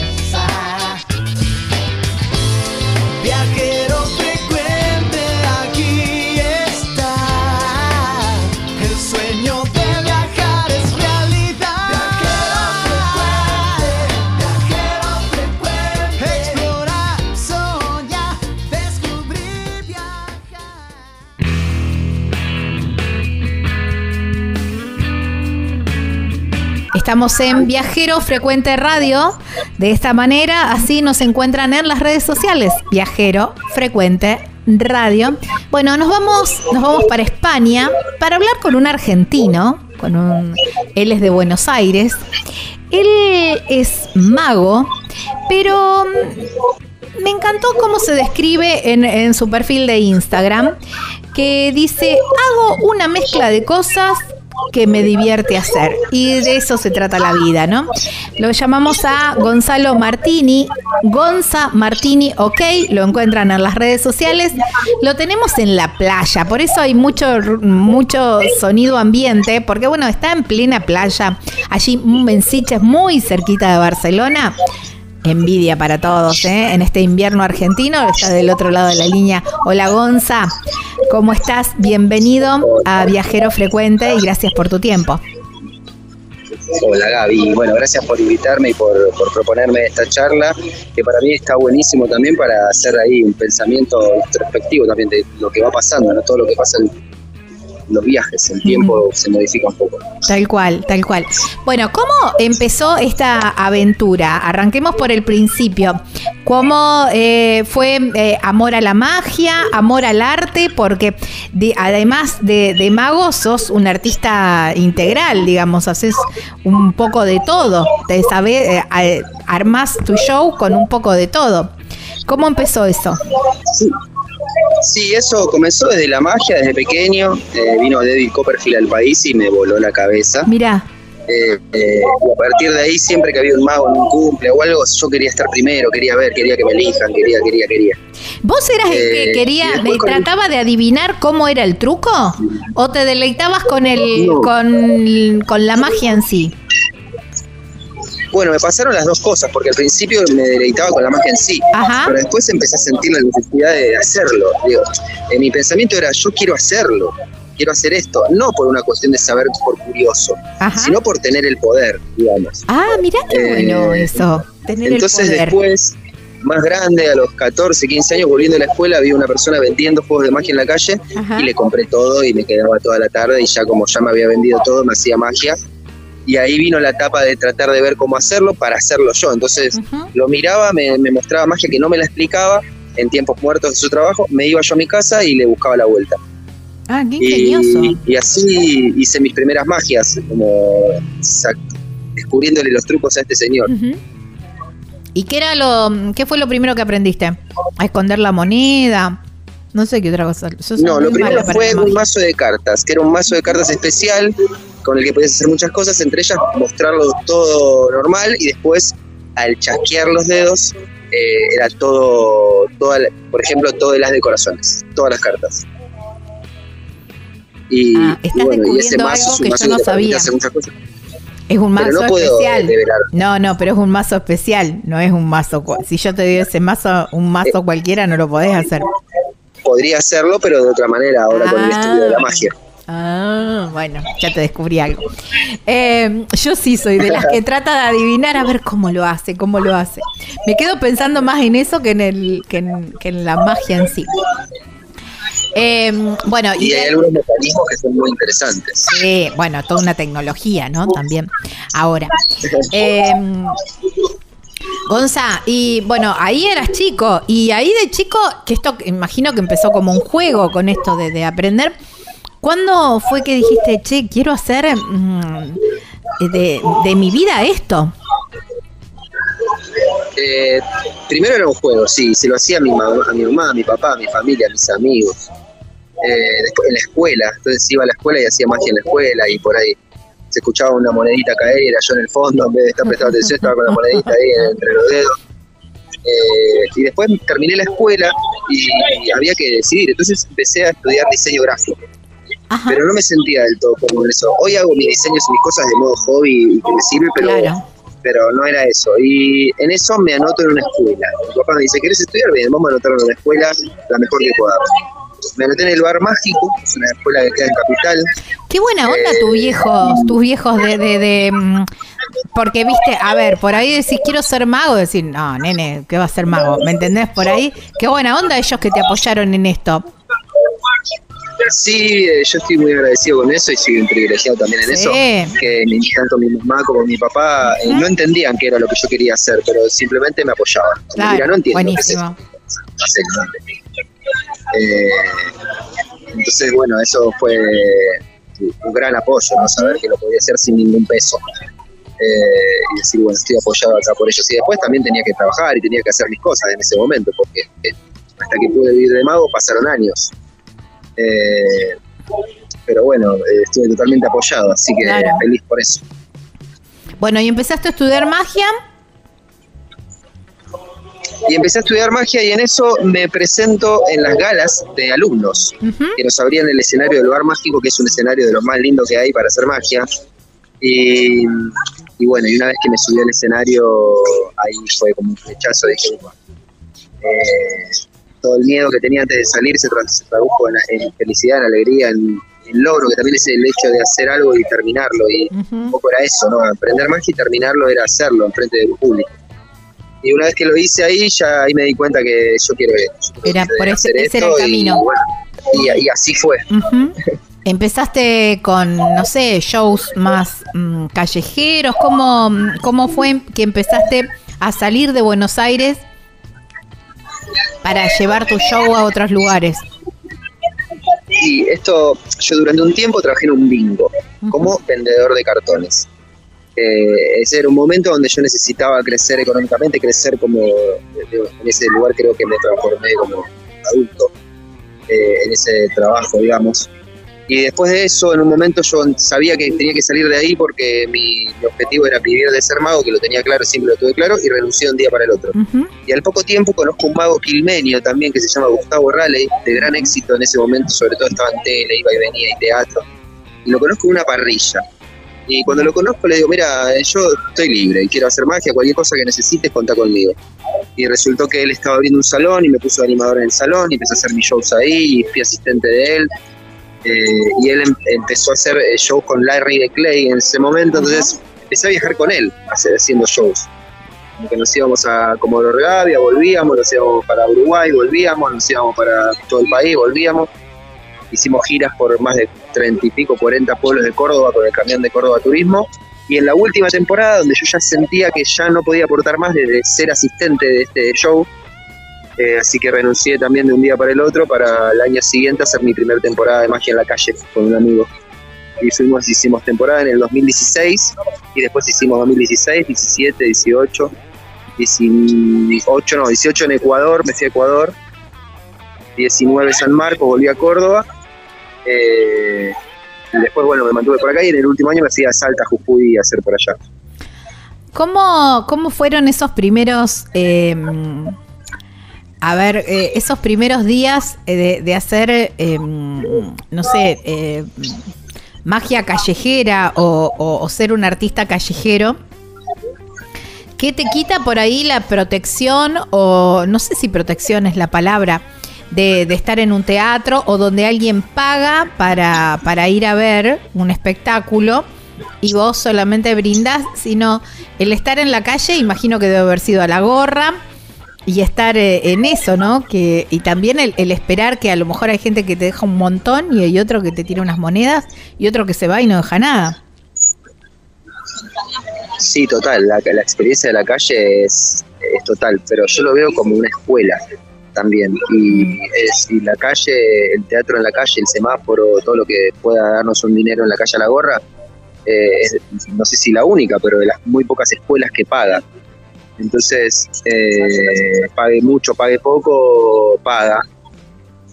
Estamos en Viajero Frecuente Radio. De esta manera, así nos encuentran en las redes sociales. Viajero Frecuente Radio. Bueno, nos vamos, nos vamos para España para hablar con un argentino. Con un, él es de Buenos Aires. Él es mago, pero mm, me encantó cómo se describe en, en su perfil de Instagram, que dice, hago una mezcla de cosas que me divierte hacer. Y de eso se trata la vida, ¿no? Lo llamamos a Gonzalo Martini, Gonza Martini, ok, lo encuentran en las redes sociales. Lo tenemos en la playa, por eso hay mucho, mucho sonido ambiente, porque bueno, está en plena playa, allí en Siches, muy cerquita de Barcelona. Envidia para todos, ¿eh? En este invierno argentino, está del otro lado de la línea. Hola Gonza, ¿cómo estás? Bienvenido a Viajero Frecuente y gracias por tu tiempo. Hola Gaby, bueno, gracias por invitarme y por, por, proponerme esta charla, que para mí está buenísimo también para hacer ahí un pensamiento introspectivo también de lo que va pasando, ¿no? todo lo que pasa en los viajes, el tiempo se modifica un poco. Tal cual, tal cual. Bueno, ¿cómo empezó esta aventura? Arranquemos por el principio. ¿Cómo eh, fue eh, amor a la magia, amor al arte? Porque de, además de, de, mago, sos un artista integral, digamos, haces un poco de todo. Te sabes, eh, armas tu show con un poco de todo. ¿Cómo empezó eso? Sí. Sí, eso comenzó desde la magia, desde pequeño. Eh, vino David Copperfield al país y me voló la cabeza. Mira. Eh, eh, y a partir de ahí, siempre que había un mago en un cumple o algo, yo quería estar primero, quería ver, quería que me elijan, quería, quería, quería. ¿Vos eras el que quería, trataba de adivinar cómo era el truco? ¿O te deleitabas con el, no. con, con la magia en sí? Bueno, me pasaron las dos cosas, porque al principio me deleitaba con la magia en sí, Ajá. pero después empecé a sentir la necesidad de hacerlo. Digo, en mi pensamiento era, yo quiero hacerlo, quiero hacer esto, no por una cuestión de saber por curioso, Ajá. sino por tener el poder, digamos. Ah, mirá qué eh, bueno eso, tener entonces el poder. después, más grande, a los 14, 15 años, volviendo a la escuela, vi una persona vendiendo juegos de magia en la calle Ajá. y le compré todo y me quedaba toda la tarde y ya como ya me había vendido todo, me hacía magia y ahí vino la etapa de tratar de ver cómo hacerlo para hacerlo yo. Entonces lo miraba, me, mostraba magia que no me la explicaba en tiempos muertos de su trabajo, me iba yo a mi casa y le buscaba la vuelta. Ah, qué ingenioso. Y, así hice mis primeras magias, como descubriéndole los trucos a este señor. ¿Y qué era lo, qué fue lo primero que aprendiste? A esconder la moneda. No sé qué otra cosa. no, lo primero fue un mazo de cartas, que era un mazo de cartas especial con el que podías hacer muchas cosas, entre ellas mostrarlo todo normal y después al chasquear los dedos eh, era todo, toda, por ejemplo, todo el as de corazones, todas las cartas. Y, ah, bueno, y ese mazo, algo que yo no sabía. Es un mazo especial. No, no, pero es un mazo especial, no es un mazo. Si yo te digo ese mazo, un mazo eh, cualquiera, no lo podés hacer podría hacerlo, pero de otra manera, ahora con el estudio de la ah. magia. Ah, bueno, ya te descubrí algo. Eh, yo sí soy de las que trata de adivinar a ver cómo lo hace, cómo lo hace. Me quedo pensando más en eso que en, el, que en, la magia en sí. Eh, bueno, y, hay algunos mecanismos que son muy interesantes. Sí, bueno, toda una tecnología, ¿no? También. Ahora. Eh, Gonza, y bueno, ahí eras chico, y ahí de chico, que esto imagino que empezó como un juego con esto de, aprender, ¿cuándo fue que dijiste, che, quiero hacer mm, de, mi vida esto? Eh, primero era un juego, sí, se lo hacía a mi, mamá, a mi mamá, a mi papá, a mi familia, a mis amigos. Eh, después en la escuela, entonces iba a la escuela y hacía magia en la escuela y por ahí se escuchaba una monedita caer y era yo en el fondo, en vez de estar prestando atención, estaba con la monedita ahí entre los dedos. Eh, y después terminé la escuela y, había que decidir, entonces empecé a estudiar diseño gráfico. Pero no me sentía del todo como eso. Hoy hago mis diseños y mis cosas de modo hobby y que me sirve, pero, pero no era eso. Y en eso me anoto en una escuela. Mi papá me dice, ¿quieres estudiar? Bien, vamos a anotar en una escuela la mejor que podamos me anoté en el Bar Mágico, es una escuela que queda en Capital. Qué buena onda tus viejos, tus viejos de, de, mm, porque viste, a ver, por ahí decís quiero ser mago, decir, no, nene, ¿qué va a ser mago? ¿Me entendés? Por ahí, qué buena onda ellos que te apoyaron en esto. Sí, eh, yo estoy muy agradecido con eso y soy privilegiado también en eso. Que tanto mi mamá como mi papá eh, no entendían qué era lo que yo quería hacer, pero simplemente me apoyaban. Claro, no entiendo buenísimo. Eh, entonces, bueno, eso fue un gran apoyo, ¿no? Saber que lo podía hacer sin ningún peso. Eh, y decir, bueno, estoy apoyado acá por ellos. Y después también tenía que trabajar y tenía que hacer mis cosas en ese momento, porque hasta que pude vivir de mago pasaron años. Pero bueno, estuve totalmente apoyado, así que feliz por eso. Bueno, y empezaste a estudiar magia y empecé a estudiar magia y en eso me presento en las galas de alumnos que nos abrían el escenario del lugar mágico, que es un escenario de los más lindos que hay para hacer magia. Y, bueno, y una vez que me subí al escenario, ahí fue como un flechazo, dije, eh, todo el miedo que tenía antes de salir se, tradujo en, felicidad, en alegría, en, logro, que también es el hecho de hacer algo y terminarlo. Y un poco era eso, ¿no? Aprender magia y terminarlo era hacerlo en frente del público. Y una vez que lo hice ahí, ya ahí me di cuenta que yo quiero, era por ese, era el camino. Y, así fue. Empezaste con, no sé, shows más mm, callejeros. ¿Cómo, ¿Cómo fue que empezaste a salir de Buenos Aires para llevar tu show a otros lugares? Sí, esto, yo durante un tiempo trabajé en un bingo como vendedor de cartones. Eh, ese era un momento donde yo necesitaba crecer económicamente, crecer como en ese lugar creo que me transformé como adulto eh, en ese trabajo, digamos. Y después de eso, en un momento yo sabía que tenía que salir de ahí porque mi, objetivo era vivir de ser mago, que lo tenía claro, siempre lo tuve claro, y renuncié un día para el otro. Y al poco tiempo conozco un mago quilmenio también que se llama Gustavo Raleigh, de gran éxito en ese momento, sobre todo estaba en tele, iba y venía y teatro. Y lo conozco en una parrilla y cuando lo conozco le digo, mira, yo estoy libre y quiero hacer magia, cualquier cosa que necesites, contá conmigo. Y resultó que él estaba abriendo un salón y me puso animador en el salón y empecé a hacer mis shows ahí y fui asistente de él. Eh, y él em, empezó a hacer eh, shows con Larry de Clay en ese momento, entonces empecé a viajar con él, haciendo shows. Que nos íbamos a Comodoro Rivadavia, volvíamos, nos íbamos para Uruguay, volvíamos, nos íbamos para todo el país, volvíamos. Hicimos giras por más de treinta y pico, 40 pueblos de Córdoba con el camión de Córdoba Turismo. Y en la última temporada, donde yo ya sentía que ya no podía aportar más desde ser asistente de este show, eh, así que renuncié también de un día para el otro para el año siguiente hacer mi primera temporada de magia en la calle con un amigo. Y fuimos, hicimos temporada en el 2016 y después hicimos 2016, 17, 18, 18, no, 18 en Ecuador, me fui a Ecuador, 19 San Marcos, volví a Córdoba. Eh, y después, bueno, me mantuve por acá y en el último año me fui a Salta, Jujuy a hacer por allá. ¿Cómo, cómo fueron esos primeros, eh, a ver, eh, esos primeros días de, hacer, no sé, magia callejera o, ser un artista callejero? ¿Qué te quita por ahí la protección o no sé si protección es la palabra? de, estar en un teatro o donde alguien paga para, para ir a ver un espectáculo y vos solamente brindás, sino el estar en la calle, imagino que debe haber sido a la gorra y estar eh, en eso, ¿no? Que, y también el, esperar que a lo mejor hay gente que te deja un montón y hay otro que te tira unas monedas y otro que se va y no deja nada. Sí, total, la, la experiencia de la calle es, es total, pero yo lo veo como una escuela también. Y, es, la calle, el teatro en la calle, el semáforo, todo lo que pueda darnos un dinero en la calle a la gorra, eh, es, no sé si la única, pero de las muy pocas escuelas que paga. Entonces, eh, pague mucho, pague poco, paga.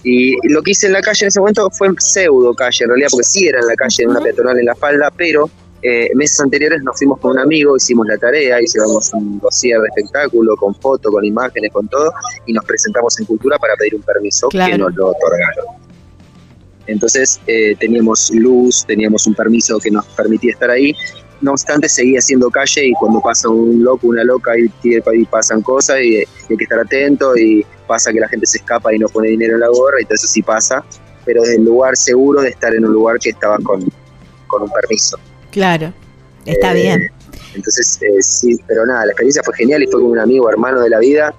Y lo que hice en la calle en ese momento fue pseudo calle, en realidad, porque sí era en la calle, en una peatonal en la falda, pero eh, meses anteriores nos fuimos con un amigo, hicimos la tarea, hicimos un dossier de espectáculo con fotos, con imágenes, con todo, y nos presentamos en Cultura para pedir un permiso que nos lo otorgaron. Entonces eh, teníamos luz, teníamos un permiso que nos permitía estar ahí. No obstante, seguía siendo calle y cuando pasa un loco, una loca, y, y pasan cosas y, hay que estar atento y pasa que la gente se escapa y no pone dinero en la gorra y todo eso sí pasa, pero desde el lugar seguro de estar en un lugar que estaba con, con un permiso. Claro, está eh, bien. Entonces, eh, sí, pero nada, la experiencia fue genial y fue con un amigo, hermano de la vida,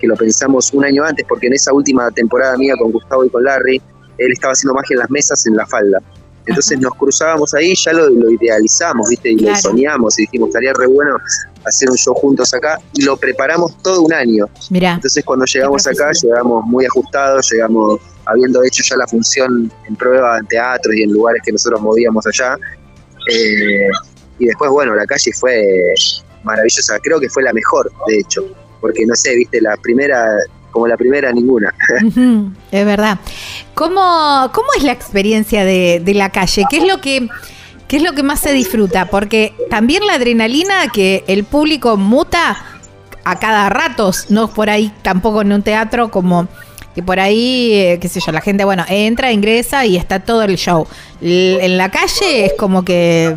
que lo pensamos un año antes, porque en esa última temporada mía con Gustavo y con Larry, él estaba haciendo magia en las mesas en la falda. Entonces nos cruzábamos ahí, ya lo, idealizamos, ¿viste? Y lo soñamos y dijimos, estaría re bueno hacer un show juntos acá. Y lo preparamos todo un año. Mira. Entonces cuando llegamos acá, llegamos muy ajustados, llegamos habiendo hecho ya la función en prueba en teatros y en lugares que nosotros movíamos allá. Eh, y después, bueno, la calle fue maravillosa. Creo que fue la mejor, de hecho. Porque no sé, viste, la primera, como la primera, ninguna. es verdad. ¿Cómo, ¿Cómo es la experiencia de, la calle? ¿Qué es lo que... ¿Qué es lo que más se disfruta? Porque también la adrenalina que el público muta a cada rato, no por ahí tampoco en un teatro como que por ahí, eh, qué sé yo, la gente, bueno, entra, ingresa y está todo el show. en la calle es como que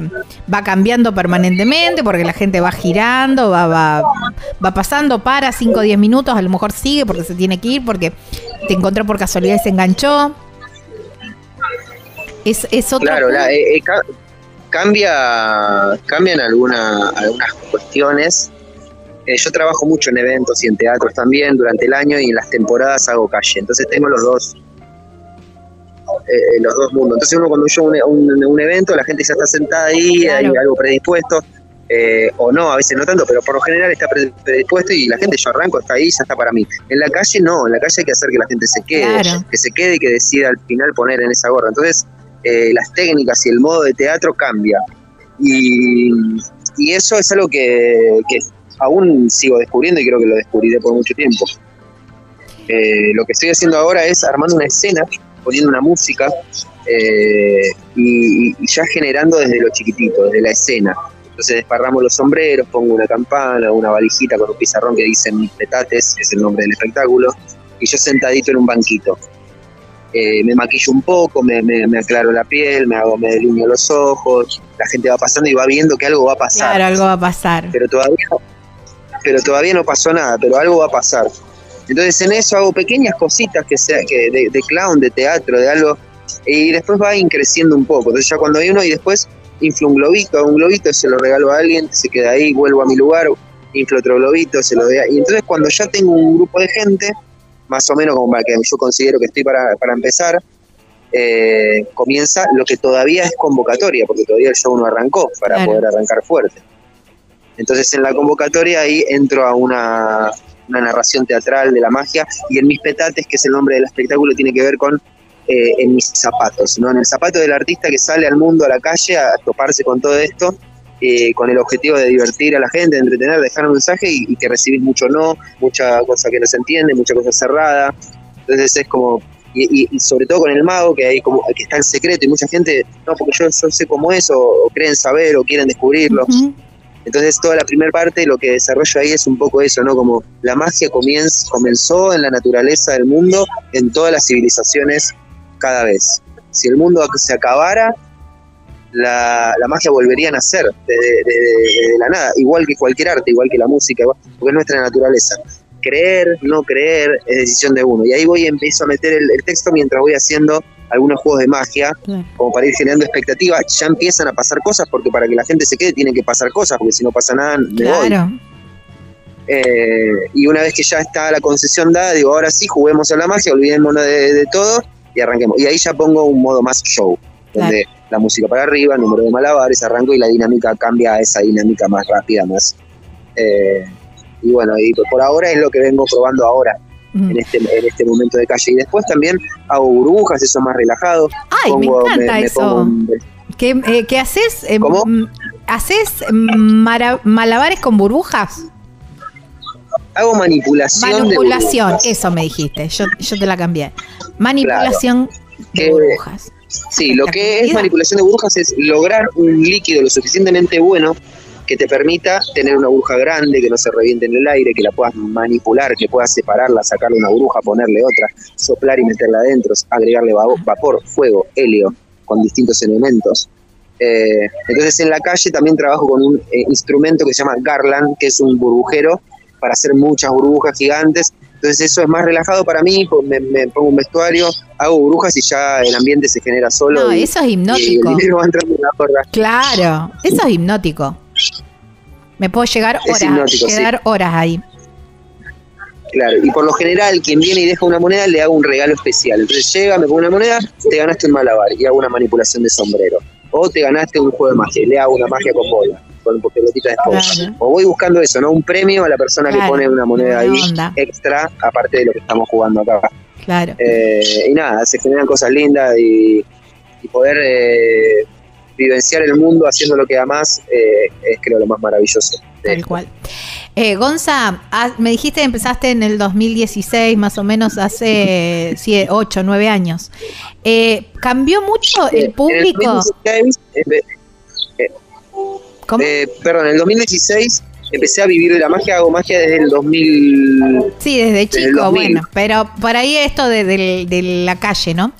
va cambiando permanentemente porque la gente va girando, va, va, va pasando, para 5 o 10 minutos, a lo mejor sigue porque se tiene que ir, porque te encontró por casualidad y se enganchó. Es, es otro Claro, eh, eh, cambia, cambian alguna, algunas cuestiones eh, yo trabajo mucho en eventos y en teatros también durante el año y en las temporadas hago calle. Entonces tengo los dos eh, los dos mundos. Entonces uno cuando yo un, un, evento, la gente ya está sentada ahí, hay algo predispuesto, eh, o no, a veces no tanto, pero por lo general está predispuesto y la gente yo arranco, está ahí, ya está para mí. En la calle no, en la calle hay que hacer que la gente se quede, que se quede y que decida al final poner en esa gorra. Entonces las técnicas y el modo de teatro cambia. Y, y eso es algo que, que aún sigo descubriendo y creo que lo descubriré por mucho tiempo. Eh, lo que estoy haciendo ahora es armando una escena, poniendo una música eh, y, ya generando desde lo chiquitito, desde la escena. Entonces desparramos los sombreros, pongo una campana, una valijita con un pizarrón que dice Petates, que es el nombre del espectáculo, y yo sentadito en un banquito. Eh, me maquillo un poco, me, aclaro la piel, me hago, me delineo los ojos, la gente va pasando y va viendo que algo va a pasar. Claro, algo va a pasar. Pero todavía pero todavía no pasó nada, pero algo va a pasar. Entonces en eso hago pequeñas cositas que sea que de, clown, de teatro, de algo, y después va creciendo un poco. Entonces ya cuando hay uno y después inflo un globito, un globito se lo regalo a alguien, se queda ahí, vuelvo a mi lugar, inflo otro globito, se lo doy a... Y entonces cuando ya tengo un grupo de gente, más o menos como para que yo considero que estoy para, para empezar, eh, comienza lo que todavía es convocatoria, porque todavía el show no arrancó para poder arrancar fuerte. Entonces en la convocatoria ahí entro a una, narración teatral de la magia y en mis petates, que es el nombre del espectáculo, tiene que ver con eh, en mis zapatos, ¿no? en el zapato del artista que sale al mundo, a la calle, a toparse con todo esto, eh, con el objetivo de divertir a la gente, de entretener, dejar un mensaje y, que recibís mucho no, mucha cosa que no se entiende, mucha cosa cerrada. Entonces es como y, sobre todo con el mago, que hay como que está en secreto y mucha gente, no, porque yo, sé cómo es, o, creen saber, o quieren descubrirlo. Entonces toda la primera parte lo que desarrollo ahí es un poco eso, ¿no? Como la magia comienza, comenzó en la naturaleza del mundo, en todas las civilizaciones cada vez. Si el mundo se acabara, la, magia volvería a nacer de, la nada, igual que cualquier arte, igual que la música, porque es nuestra naturaleza creer, no creer, es decisión de uno. Y ahí voy y empiezo a meter el, texto mientras voy haciendo algunos juegos de magia, como para ir generando expectativas. Ya empiezan a pasar cosas, porque para que la gente se quede tienen que pasar cosas, porque si no pasa nada, me claro. voy. Eh, y una vez que ya está la concesión dada, digo, ahora sí, juguemos a la magia, olvidémonos de, todo y arranquemos. Y ahí ya pongo un modo más show, donde la música para arriba, el número de malabares, arranco y la dinámica cambia a esa dinámica más rápida, más... Eh, y bueno, y por ahora es lo que vengo probando ahora. En este, en este momento de calle. Y después también hago burbujas, eso más relajado. Ay, me encanta eso. Eh, ¿Qué, haces? Eh, ¿Cómo? Mm, ¿Haces malabares con burbujas? Hago manipulación. Manipulación, eso me dijiste. Yo, yo te la cambié. Manipulación de burbujas. Sí, lo que es manipulación de burbujas es lograr un líquido lo suficientemente bueno que te permita tener una burbuja grande, que no se reviente en el aire, que la puedas manipular, que puedas separarla, sacarle una burbuja, ponerle otra, soplar y meterla adentro, agregarle vapor, fuego, helio, con distintos elementos. Eh, entonces en la calle también trabajo con un eh, instrumento que se llama Garland, que es un burbujero para hacer muchas burbujas gigantes. Entonces eso es más relajado para mí, pues me, pongo un vestuario, hago burbujas y ya el ambiente se genera solo. No, eso es hipnótico. claro, eso es hipnótico. Me puedo llegar horas, quedar horas ahí. Claro, y por lo general quien viene y deja una moneda le hago un regalo especial. Entonces llega, me pongo una moneda, te ganaste un malabar y hago una manipulación de sombrero. O te ganaste un juego de magia y le hago una magia con bola, con pelotita de esponja. O voy buscando eso, ¿no? Un premio a la persona que pone una moneda ahí extra, aparte de lo que estamos jugando acá. Claro. Eh, y nada, se generan cosas lindas y, poder eh, vivenciar el mundo haciendo lo que amas eh, es creo lo más maravilloso. Tal cual. Eh, Gonza, ah, me dijiste que empezaste en el 2016, más o menos hace 8, 9 años. Eh, ¿Cambió mucho el público? En el ¿Cómo? perdón, en el 2016 empecé a vivir de la magia, hago magia desde el 2000. Sí, desde chico, bueno, pero por ahí esto de, la calle, ¿no?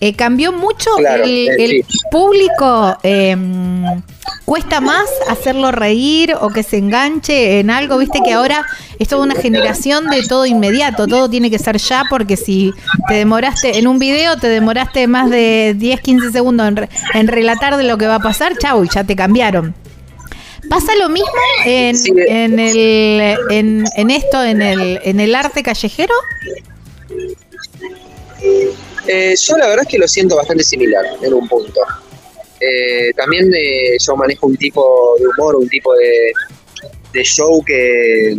Eh, cambió mucho el, público. Em, ¿Cuesta más hacerlo reír o que se enganche en algo? Viste que ahora es toda una generación de todo inmediato, todo tiene que ser ya porque si te demoraste en un video, te demoraste más de 10, 15 segundos en, en relatar de lo que va a pasar, chau, y ya te cambiaron. ¿Pasa lo mismo en, en, el, en, esto, en el, en el arte callejero? Eh, yo la verdad es que lo siento bastante similar en un punto. Eh, también eh, yo manejo un tipo de humor, un tipo de, show que,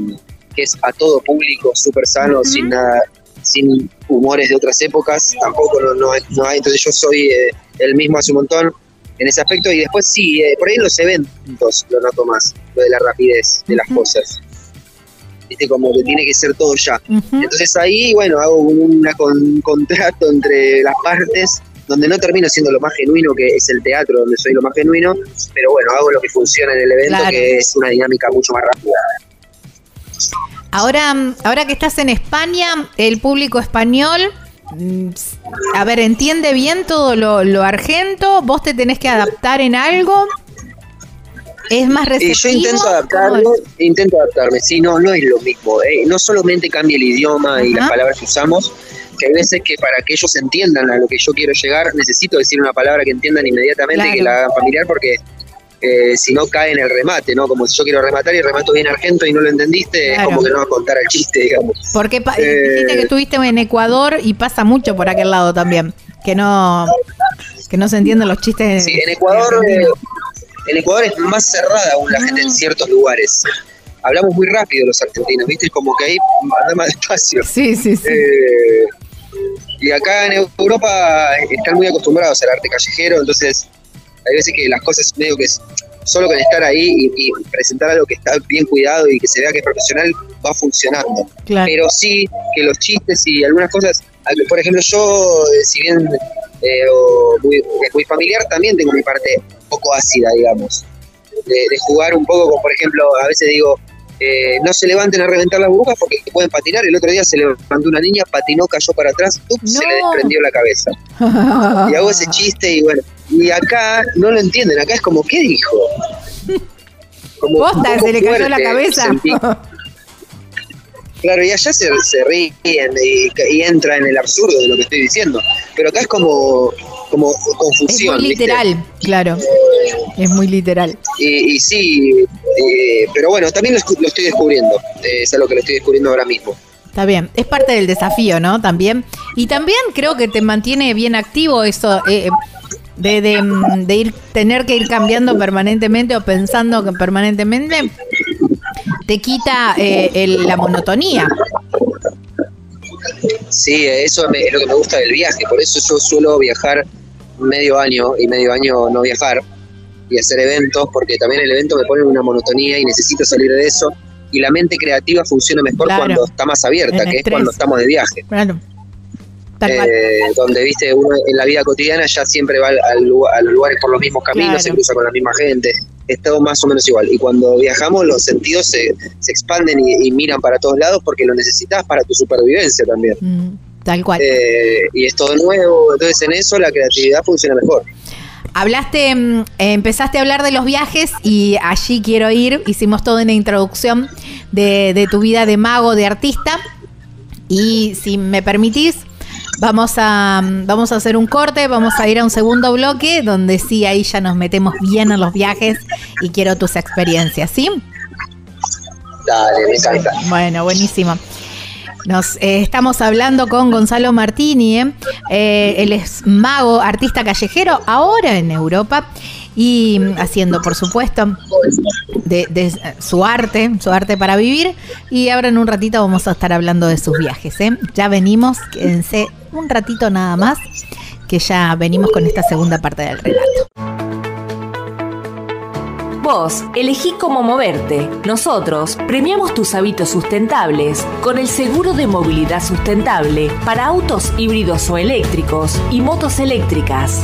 es a todo público, súper sano, sin nada, sin humores de otras épocas, tampoco no, no, hay, entonces yo soy el mismo hace un montón en ese aspecto. Y después sí, eh, por ahí en los eventos lo noto más, lo de la rapidez de las cosas. Viste, como que tiene que ser todo ya. Entonces ahí, bueno, hago un contrato entre las partes donde no termino siendo lo más genuino, que es el teatro, donde soy lo más genuino, pero bueno, hago lo que funciona en el evento, que es una dinámica mucho más rápida. Ahora, ahora que estás en España, el público español a ver, entiende bien todo lo, argento, vos te tenés que adaptar en algo. ¿Es más receptivo? yo intento adaptarme, intento adaptarme, sí, no, no es lo mismo. Eh. No solamente cambia el idioma y las palabras que usamos, que hay veces que para que ellos entiendan a lo que yo quiero llegar, necesito decir una palabra que entiendan inmediatamente y que la hagan familiar porque eh, si no cae en el remate, ¿no? Como si yo quiero rematar y remato bien argento y no lo entendiste, es como que no va a contar el chiste, digamos. Porque eh, dijiste que estuviste en Ecuador y pasa mucho por aquel lado también, que no que no se entienden los chistes. Sí, en Ecuador, eh, en Ecuador es más cerrada aún la gente en ciertos lugares. Hablamos muy rápido los argentinos, ¿viste? Como que ahí anda más despacio. Sí, sí, sí. y acá en Europa están muy acostumbrados al arte callejero, entonces hay veces que las cosas medio que es, solo con estar ahí y, presentar algo que está bien cuidado y que se vea que es profesional va funcionando. Pero sí que los chistes y algunas cosas, por ejemplo, yo, eh, si bien eh, muy, muy, familiar, también tengo mi parte un poco ácida, digamos, de, jugar un poco con, por ejemplo, a veces digo, eh, no se levanten a reventar las burbujas porque pueden patinar. El otro día se levantó una niña, patinó, cayó para atrás, se le desprendió la cabeza. y hago ese chiste y bueno, y acá no lo entienden, acá es como, ¿qué dijo? Como Posta, se le cayó la cabeza. Claro, y allá se, se ríen y, entra en el absurdo de lo que estoy diciendo. Pero acá es como, como confusión. Es muy literal, claro. Es muy literal. Y, y sí, eh, pero bueno, también lo, estoy descubriendo. Eh, es algo que lo estoy descubriendo ahora mismo. Está bien, es parte del desafío, ¿no? También. Y también creo que te mantiene bien activo eso. Eh, de, de, ir tener que ir cambiando permanentemente o pensando que permanentemente te quita eh, la monotonía. Sí, eso es lo que me gusta del viaje, por eso yo suelo viajar medio año y medio año no viajar y hacer eventos, porque también el evento me pone una monotonía y necesito salir de eso. Y la mente creativa funciona mejor cuando está más abierta, que es cuando estamos de viaje. Claro. Eh, donde viste uno en la vida cotidiana ya siempre va al, a los lugares por los mismos caminos, se cruza con la misma gente, es todo más o menos igual. Y cuando viajamos los sentidos se, se expanden y, miran para todos lados porque lo necesitas para tu supervivencia también. Mm, tal cual. Eh, y es todo nuevo, entonces en eso la creatividad funciona mejor. Hablaste, mm, empezaste a hablar de los viajes y allí quiero ir. Hicimos toda una introducción de, de tu vida de mago, de artista. Y si me permitís, Vamos a, vamos a hacer un corte, vamos a ir a un segundo bloque donde sí, ahí ya nos metemos bien en los viajes y quiero tus experiencias, ¿sí? Dale, me encanta. Bueno, buenísimo. Nos eh, estamos hablando con Gonzalo Martini, ¿eh? Eh, él es mago, artista callejero, ahora en Europa y haciendo, por supuesto, su arte, su arte para vivir. Y ahora en un ratito vamos a estar hablando de sus viajes. ¿eh? Ya venimos, quédense un ratito nada más, que ya venimos con esta segunda parte del relato. Vos elegí cómo moverte. Nosotros premiamos tus hábitos sustentables con el seguro de movilidad sustentable para autos híbridos o eléctricos y motos eléctricas.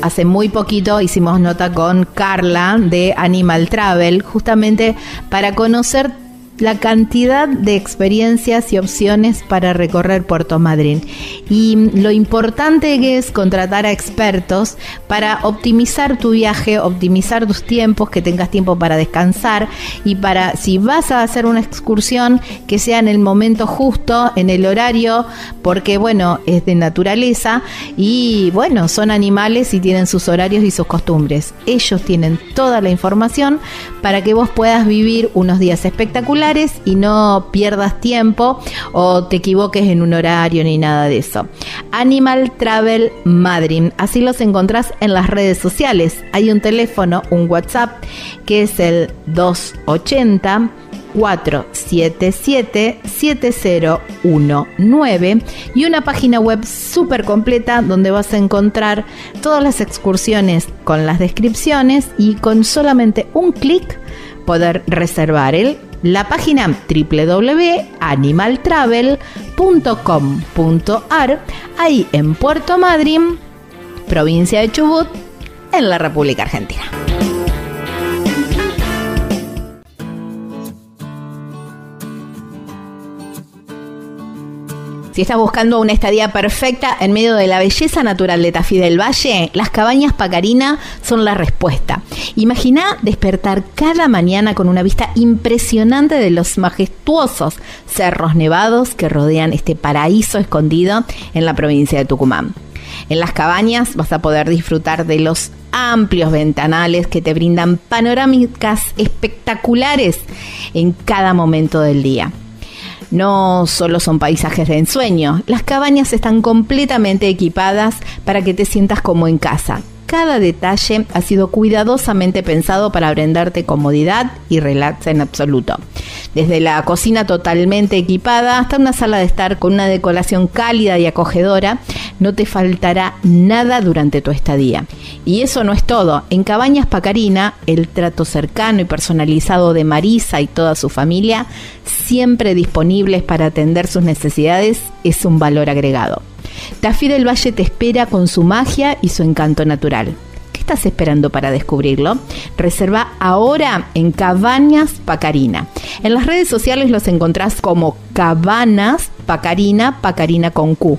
Hace muy poquito hicimos nota con Carla de Animal Travel, justamente para conocer la cantidad de experiencias y opciones para recorrer Puerto Madryn y lo importante es contratar a expertos para optimizar tu viaje, optimizar tus tiempos, que tengas tiempo para descansar y para si vas a hacer una excursión que sea en el momento justo, en el horario, porque bueno, es de naturaleza y bueno, son animales y tienen sus horarios y sus costumbres. Ellos tienen toda la información para que vos puedas vivir unos días espectaculares y no pierdas tiempo o te equivoques en un horario ni nada de eso. Animal Travel Madrid. Así los encontrás en las redes sociales. Hay un teléfono, un WhatsApp, que es el 280 477-7019 y una página web súper completa donde vas a encontrar todas las excursiones con las descripciones y con solamente un clic poder reservar el la página www.animaltravel.com.ar ahí en Puerto Madryn, provincia de Chubut, en la República Argentina. Si estás buscando una estadía perfecta en medio de la belleza natural de Tafí del Valle, las cabañas Pacarina son la respuesta. Imagina despertar cada mañana con una vista impresionante de los majestuosos cerros nevados que rodean este paraíso escondido en la provincia de Tucumán. En las cabañas vas a poder disfrutar de los amplios ventanales que te brindan panorámicas espectaculares en cada momento del día no solo son paisajes de ensueño, las cabañas están completamente equipadas para que te sientas como en casa. Cada detalle ha sido cuidadosamente pensado para brindarte comodidad y relax en absoluto. Desde la cocina totalmente equipada hasta una sala de estar con una decoración cálida y acogedora, no te faltará nada durante tu estadía. Y eso no es todo. En Cabañas Pacarina, el trato cercano y personalizado de Marisa y toda su familia, siempre disponibles para atender sus necesidades, es un valor agregado. Tafí del Valle te espera con su magia y su encanto natural. ¿Qué estás esperando para descubrirlo? Reserva ahora en Cabañas Pacarina. En las redes sociales los encontrás como Cabanas Pacarina, Pacarina con Q.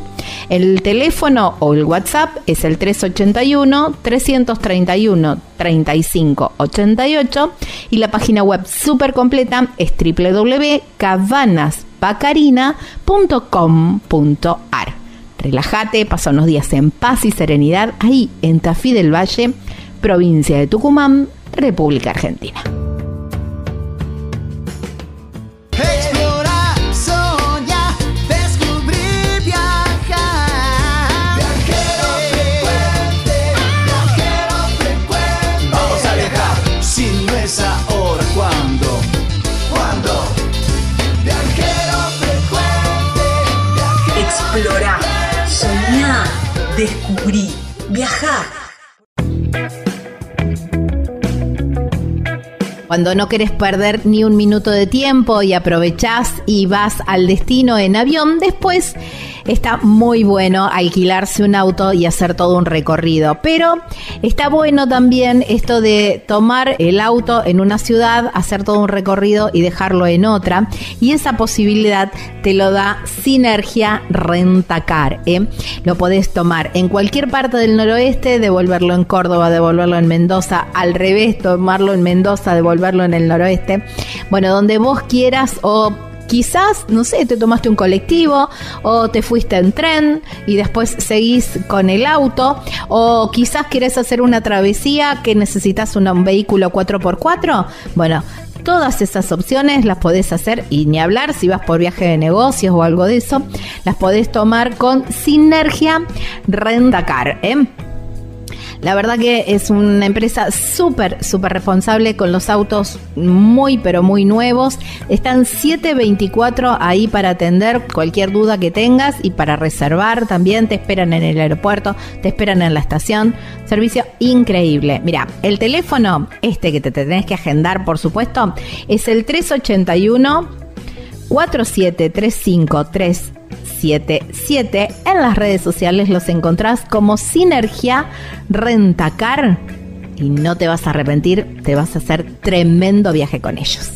El teléfono o el WhatsApp es el 381 331 3588 y la página web súper completa es www.cabanaspacarina.com.ar. Relájate, pasa unos días en paz y serenidad ahí en Tafí del Valle, provincia de Tucumán, República Argentina. Descubrí, viajar. Cuando no querés perder ni un minuto de tiempo y aprovechás y vas al destino en avión, después está muy bueno alquilarse un auto y hacer todo un recorrido. Pero está bueno también esto de tomar el auto en una ciudad, hacer todo un recorrido y dejarlo en otra. Y esa posibilidad te lo da Sinergia Rentacar. ¿eh? Lo podés tomar en cualquier parte del noroeste, devolverlo en Córdoba, devolverlo en Mendoza, al revés, tomarlo en Mendoza, devolverlo en el noroeste. Bueno, donde vos quieras o quizás, no sé, te tomaste un colectivo o te fuiste en tren y después seguís con el auto o quizás quieres hacer una travesía que necesitas un vehículo 4x4. Bueno, todas esas opciones las podés hacer y ni hablar si vas por viaje de negocios o algo de eso, las podés tomar con Sinergia Rendacar. ¿eh? La verdad que es una empresa súper, súper responsable con los autos muy, pero muy nuevos. Están 724 ahí para atender cualquier duda que tengas y para reservar también. Te esperan en el aeropuerto, te esperan en la estación. Servicio increíble. Mira, el teléfono, este que te tenés que agendar, por supuesto, es el 381 47353 77. En las redes sociales los encontrás como Sinergia Rentacar y no te vas a arrepentir, te vas a hacer tremendo viaje con ellos.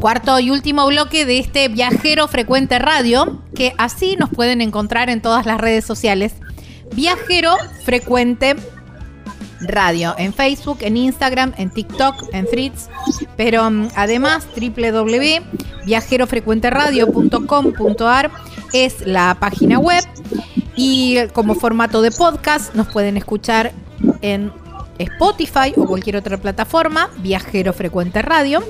Cuarto y último bloque de este viajero frecuente radio, que así nos pueden encontrar en todas las redes sociales. Viajero frecuente en Facebook, en Instagram, en TikTok, en Fritz, pero um, además www.viajerofrecuenteradio.com.ar es la página web y como formato de podcast nos pueden escuchar en Spotify o cualquier otra plataforma, Viajero Frecuente Radio.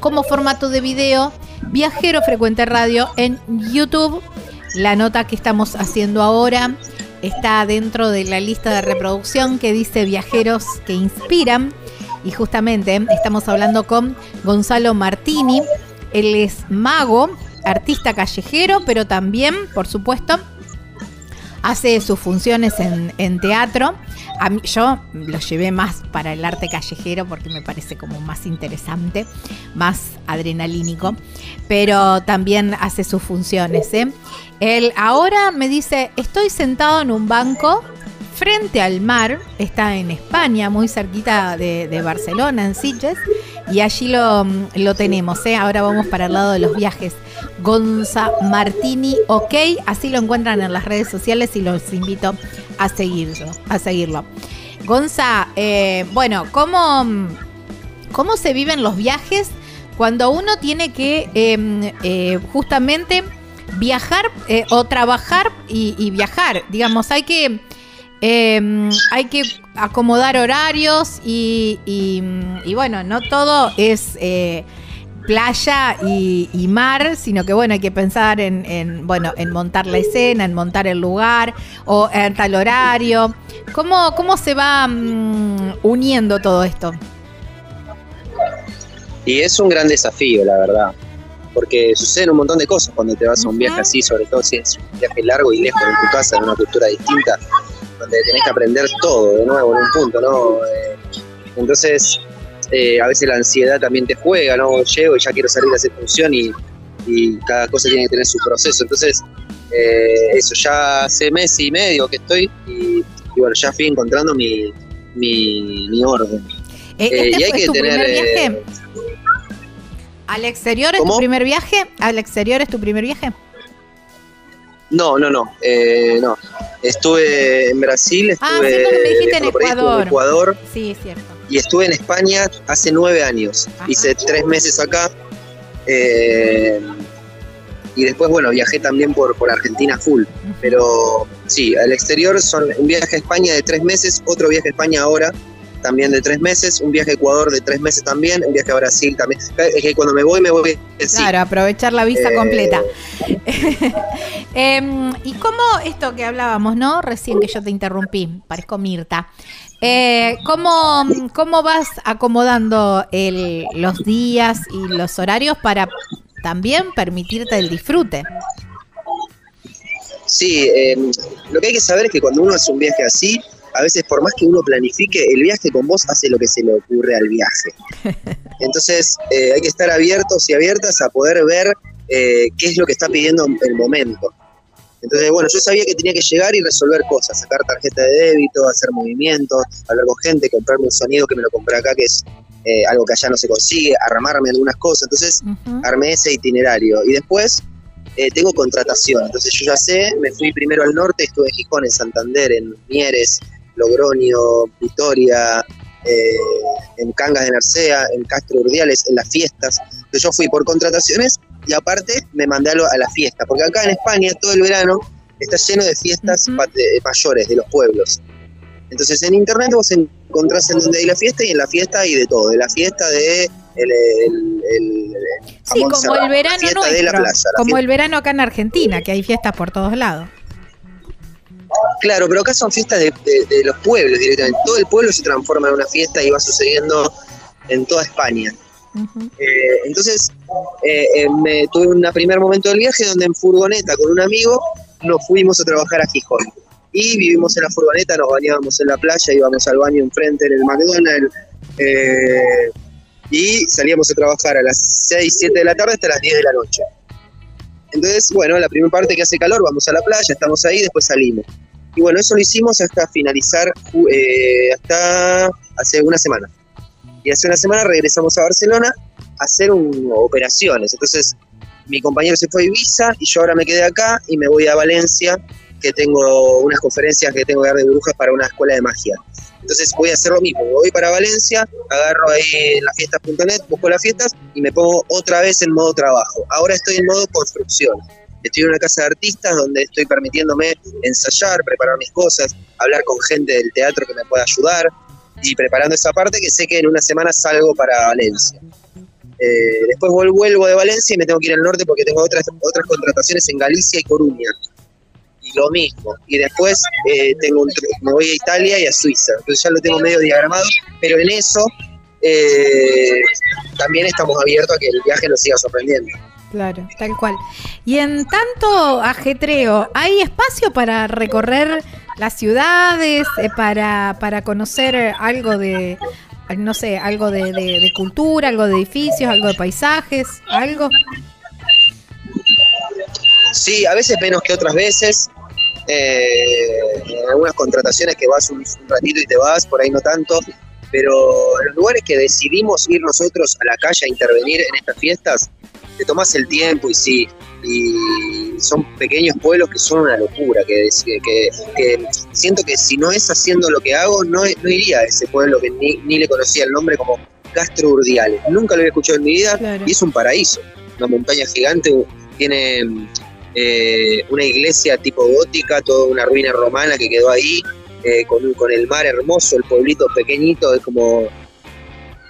como formato de video Viajero Frecuente Radio en YouTube. La nota que estamos haciendo ahora está dentro de la lista de reproducción que dice Viajeros que Inspiran. Y justamente estamos hablando con Gonzalo Martini. Él es mago, artista callejero, pero también, por supuesto, hace sus funciones en, teatro. A mí, yo lo llevé más para el arte callejero porque me parece como más interesante, más adrenalínico, pero también hace sus funciones. ¿eh? Él ahora me dice, estoy sentado en un banco frente al mar, está en España, muy cerquita de, Barcelona, en Sitges, y allí lo, lo tenemos. ¿eh? Ahora vamos para el lado de los viajes. Gonza Martini, ok, así lo encuentran en las redes sociales y los invito a seguirlo. A seguirlo. Gonza, eh, bueno, ¿cómo, ¿cómo se viven los viajes cuando uno tiene que em, eh, justamente viajar o trabajar y, viajar? Digamos, hay que... Em, hay que acomodar horarios y, y, bueno, no todo es playa y, mar, sino que bueno, hay que pensar en, bueno, en montar la escena, en montar el lugar o en tal horario. ¿Cómo, cómo se va mm, uniendo todo esto? Y es un gran desafío, la verdad, porque suceden un montón de cosas cuando te vas a un viaje así, sobre todo si es un viaje largo y lejos de tu casa, en una cultura distinta, donde tenés que aprender todo de nuevo en un punto, ¿no? Eh, entonces, eh, a veces la ansiedad también te juega, ¿no? Llego y ya quiero salir a hacer función y, cada cosa tiene que tener su proceso. Entonces, eh, eso, ya hace mes y medio que estoy y, bueno, ya fui encontrando mi, mi, orden. ¿Este y hay que tu tener. Viaje? ¿Al exterior es tu primer viaje? ¿Al exterior es tu primer viaje? No, no, no, no. Estuve en Brasil, ah, estuve ah, me dijiste en Ecuador. Ecuador. Sí, es cierto y estuve en España hace nueve años. Hice tres meses acá. Eh, y después, bueno, viajé también por, por Argentina full. Pero sí, al exterior son un viaje a España de tres meses, otro viaje a España ahora también de tres meses, un viaje a Ecuador de tres meses también, un viaje a Brasil también. Es que cuando me voy, me voy. Claro, aprovechar la visa eh, completa. Em, y cómo esto que hablábamos, ¿no? Recién que yo te interrumpí, parezco Mirta. Eh, ¿cómo, ¿Cómo vas acomodando el, los días y los horarios para también permitirte el disfrute? Sí, eh, lo que hay que saber es que cuando uno hace un viaje así, a veces por más que uno planifique, el viaje con vos hace lo que se le ocurre al viaje. Entonces eh, hay que estar abiertos y abiertas a poder ver qué es lo que está pidiendo el momento. Entonces, bueno, yo sabía que tenía que llegar y resolver cosas, sacar tarjeta de débito, hacer movimientos, hablar con gente, comprarme un sonido que me lo compré acá, que es eh, algo que allá no se consigue, arramarme algunas cosas. Entonces, armé ese itinerario. Y después eh, tengo contratación. Entonces, yo ya sé, me fui primero al norte, estuve en Gijón, en Santander, en Mieres, Logroño, Vitoria, eh, en Cangas de Narcea, en Castro Urdiales, en las fiestas. Entonces, yo fui por contrataciones y aparte me mandé a, la fiesta, porque acá en España todo el verano está lleno de fiestas mayores de los pueblos. Entonces en internet vos encontrás en donde hay la fiesta y en la fiesta hay de todo, de la fiesta de el, sí, como el verano nuestro, como el verano acá en Argentina, que hay fiestas por todos lados. Claro, pero acá son fiestas de, de, los pueblos directamente. Todo el pueblo se transforma en una fiesta y va sucediendo en toda España. Eh, entonces, eh, eh, me tuve un primer momento del viaje donde en furgoneta con un amigo nos fuimos a trabajar a Gijón. Y vivimos en la furgoneta, nos bañábamos en la playa, íbamos al baño enfrente en el McDonald's. y salíamos a trabajar a las 6, 7 de la tarde hasta las 10 de la noche. Entonces, bueno, la primera parte que hace calor, vamos a la playa, estamos ahí, después salimos. Y bueno, eso lo hicimos hasta finalizar, hasta hace una semana y hace una semana regresamos a Barcelona a hacer operaciones. Entonces mi compañero se fue a Ibiza y yo ahora me quedé acá y me voy a Valencia, que tengo unas conferencias que tengo que dar de brujas para una escuela de magia. Entonces voy a hacer lo mismo, voy para Valencia, agarro ahí en fiestas.net, busco las fiestas y me pongo otra vez en modo trabajo. Ahora estoy en modo construcción. Estoy en una casa de artistas donde estoy permitiéndome ensayar, preparar mis cosas, hablar con gente del teatro que me pueda ayudar, y preparando esa parte que sé que en una semana salgo para Valencia. Eh, después vuelvo de Valencia y me tengo que ir al norte porque tengo otras, otras contrataciones en Galicia y Coruña. Lo mismo. Y después eh, tengo me voy a Italia y a Suiza. Entonces ya lo tengo medio diagramado, pero en eso eh, también estamos abiertos a que el viaje nos siga sorprendiendo. Claro, tal cual. Y en tanto ajetreo, ¿hay espacio para recorrer las ciudades, para, para conocer algo de no sé, algo de, cultura, algo de edificios, algo de paisajes, algo. Sí, a veces menos que otras veces. Eh, en algunas contrataciones que vas un, ratito y te vas, por ahí no tanto. Pero en los lugares que decidimos ir nosotros a la calle a intervenir en estas fiestas, te tomas el tiempo y sí, y son pequeños pueblos que son una locura, que, que, siento que si no es haciendo lo que hago, no, no iría a ese pueblo que ni, ni le conocía el nombre como Castro Urdiales. Nunca lo había escuchado en mi vida y es un paraíso, una montaña gigante, tiene eh, una iglesia tipo gótica, toda una ruina romana que quedó ahí, eh, con, con, el mar hermoso, el pueblito pequeñito, es como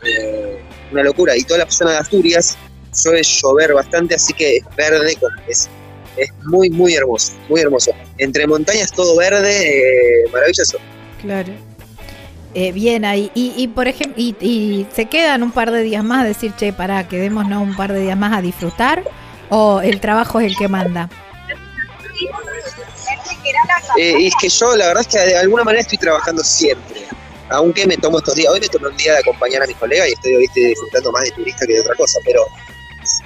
eh, una locura. Y toda la zona de Asturias suele llover bastante, así que es verde, es, es muy, muy hermoso, muy hermoso. Entre montañas todo verde, eh, maravilloso. Claro. Bien ahí. Y, por ejemplo, y, se quedan un par de días más a decir, che, pará, quedémonos un par de días más a disfrutar, o el trabajo es el que manda. Eh, es que yo la verdad es que de alguna manera estoy trabajando siempre. Aunque me tomo estos días, hoy me tomé un día de acompañar a mis colegas y estoy disfrutando más de turista que de otra cosa, pero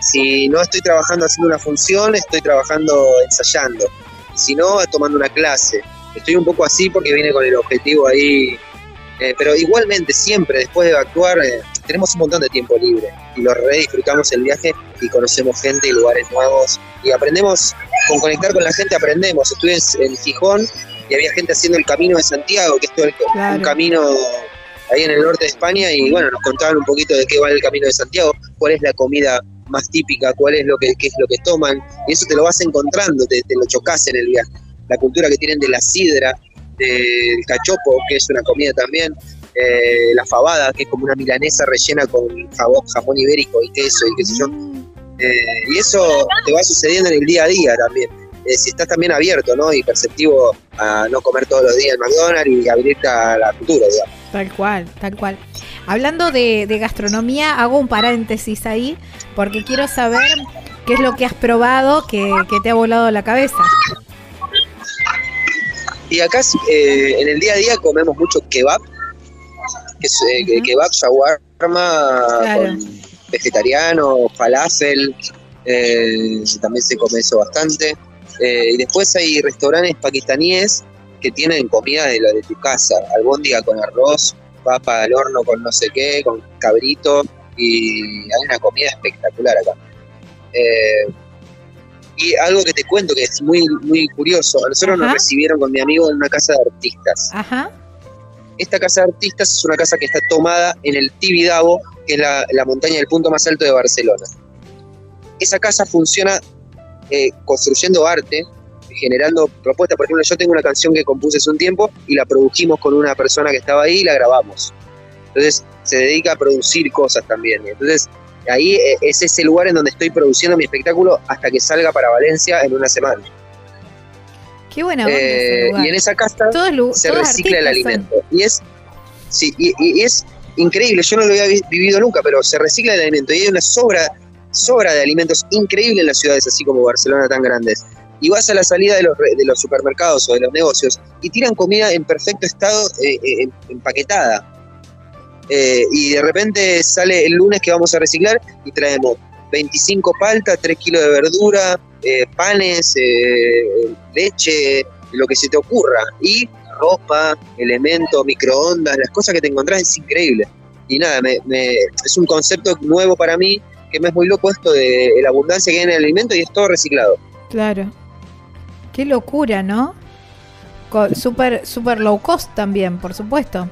si no estoy trabajando haciendo una función, estoy trabajando ensayando. Si no, tomando una clase. Estoy un poco así porque viene con el objetivo ahí. Eh, pero igualmente, siempre después de actuar, eh, tenemos un montón de tiempo libre y lo re disfrutamos el viaje y conocemos gente y lugares nuevos y aprendemos, con conectar con la gente aprendemos. Estuve en, Gijón y había gente haciendo el camino de Santiago, que es todo un camino ahí en el norte de España y bueno, nos contaban un poquito de qué va el camino de Santiago, cuál es la comida más típica, cuál es lo que qué es lo que toman, y eso te lo vas encontrando, te, lo chocas en el viaje. La cultura que tienen de la sidra, del cachopo, que es una comida también, eh, la fabada, que es como una milanesa rellena con jamón, ibérico y queso y qué sé yo. Eh, y eso te va sucediendo en el día a día también. Eh, si estás también abierto ¿no? y perceptivo a no comer todos los días en McDonald's y abrirte a la cultura, digamos. Tal cual, tal cual. Hablando de, gastronomía, hago un paréntesis ahí porque quiero saber qué es lo que has probado que, te ha volado la cabeza. Y acá eh, en el día a día comemos mucho kebab, que eh, kebab, shawarma, vegetariano, falafel, eh, también se come eso bastante. y después hay restaurantes pakistaníes que tienen comida de la de tu casa, albóndiga con arroz, papa al horno con no sé qué, con cabrito, y hay una comida espectacular acá. Eh, y algo que te cuento que es muy, muy curioso, a nosotros nos recibieron con mi amigo en una casa de artistas. Esta casa de artistas es una casa que está tomada en el Tibidabo, que es la, montaña del punto más alto de Barcelona. Esa casa funciona eh, construyendo arte, generando propuestas. Por ejemplo, yo tengo una canción que compuse hace un tiempo y la produjimos con una persona que estaba ahí y la grabamos. Entonces, se dedica a producir cosas también. Entonces, ahí eh, es ese lugar en donde estoy produciendo mi espectáculo hasta que salga para Valencia en una semana. Qué buena eh, Y en esa casa se recicla el alimento. Y es, sí, y, es increíble, yo no lo había vivido nunca, pero se recicla el alimento y hay una sobra, sobra de alimentos increíble en las ciudades así como Barcelona tan grandes y vas a la salida de los, de los supermercados o de los negocios y tiran comida en perfecto estado eh, eh, empaquetada. Y de repente sale el lunes que vamos a reciclar y traemos 25 paltas, 3 kilos de verdura, panes, leche, lo que se te ocurra. Y ropa, elementos, microondas, las cosas que te encontrás es increíble. Y nada, es un concepto nuevo para mí, que me es muy loco esto de la abundancia que hay en el alimento y es todo reciclado. Claro. Qué locura, ¿no? Super, super low cost también, por supuesto.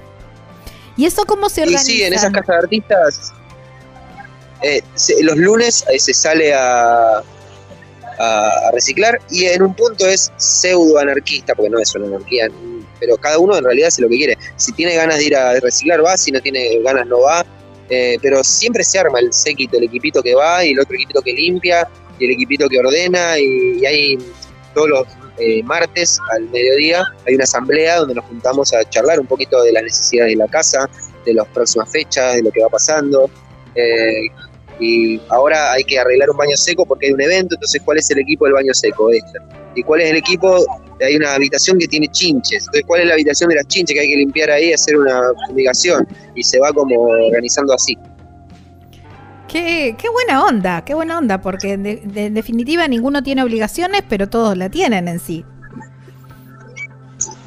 ¿Y eso cómo se organiza? sí, en esas casas de artistas, eh, los lunes eh, se sale a, a, reciclar y en un punto es pseudo anarquista, porque no es una anarquía, pero cada uno en realidad hace lo que quiere. Si tiene ganas de ir a reciclar, va, si no tiene ganas, no va. Eh, pero siempre se arma el séquito, el equipito que va y el otro equipito que limpia y el equipito que ordena y, hay todos los eh, martes al mediodía hay una asamblea donde nos juntamos a charlar un poquito de las necesidades de la casa, de las próximas fechas, de lo que va pasando. Eh, y ahora hay que arreglar un baño seco porque hay un evento, entonces ¿cuál es el equipo del baño seco? Este. ¿Y cuál es el equipo? Hay una habitación que tiene chinches, entonces ¿cuál es la habitación de las chinches que hay que limpiar ahí, hacer una fumigación? Y se va como organizando así. Qué, qué buena onda, qué buena onda, porque en definitiva ninguno tiene obligaciones, pero todos la tienen en sí.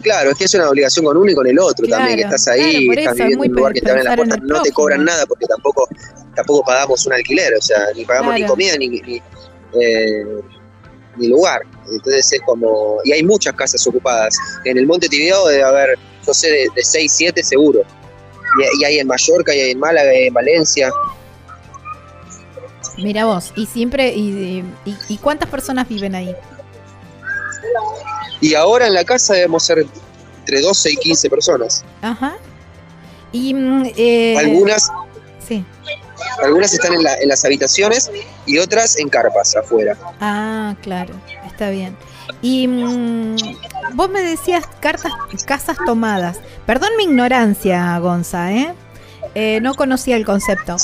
Claro, es que es una obligación con uno y con el otro también, que estás ahí, estás viviendo en un lugar que te abren la puerta, no te cobran nada porque tampoco tampoco pagamos un alquiler, o sea, ni pagamos ni comida ni, eh, ni, lugar. Entonces es como. Y hay muchas casas ocupadas. En el Monte Tibio debe haber, no sé, de, de 6, 7 seguro. Y, hay en Mallorca, y hay en Málaga, y en Valencia. Mira vos, y siempre. Y, y, cuántas personas viven ahí? Y ahora en la casa debemos ser entre 12 y 15 personas. Ajá. Y. Mm, eh, Algunas. Sí. Algunas están en, en, las habitaciones y otras en carpas afuera. Ah, claro, está bien. Y mm, vos me decías cartas, casas tomadas. Perdón mi ignorancia, Gonza, ¿eh? eh no conocía el concepto.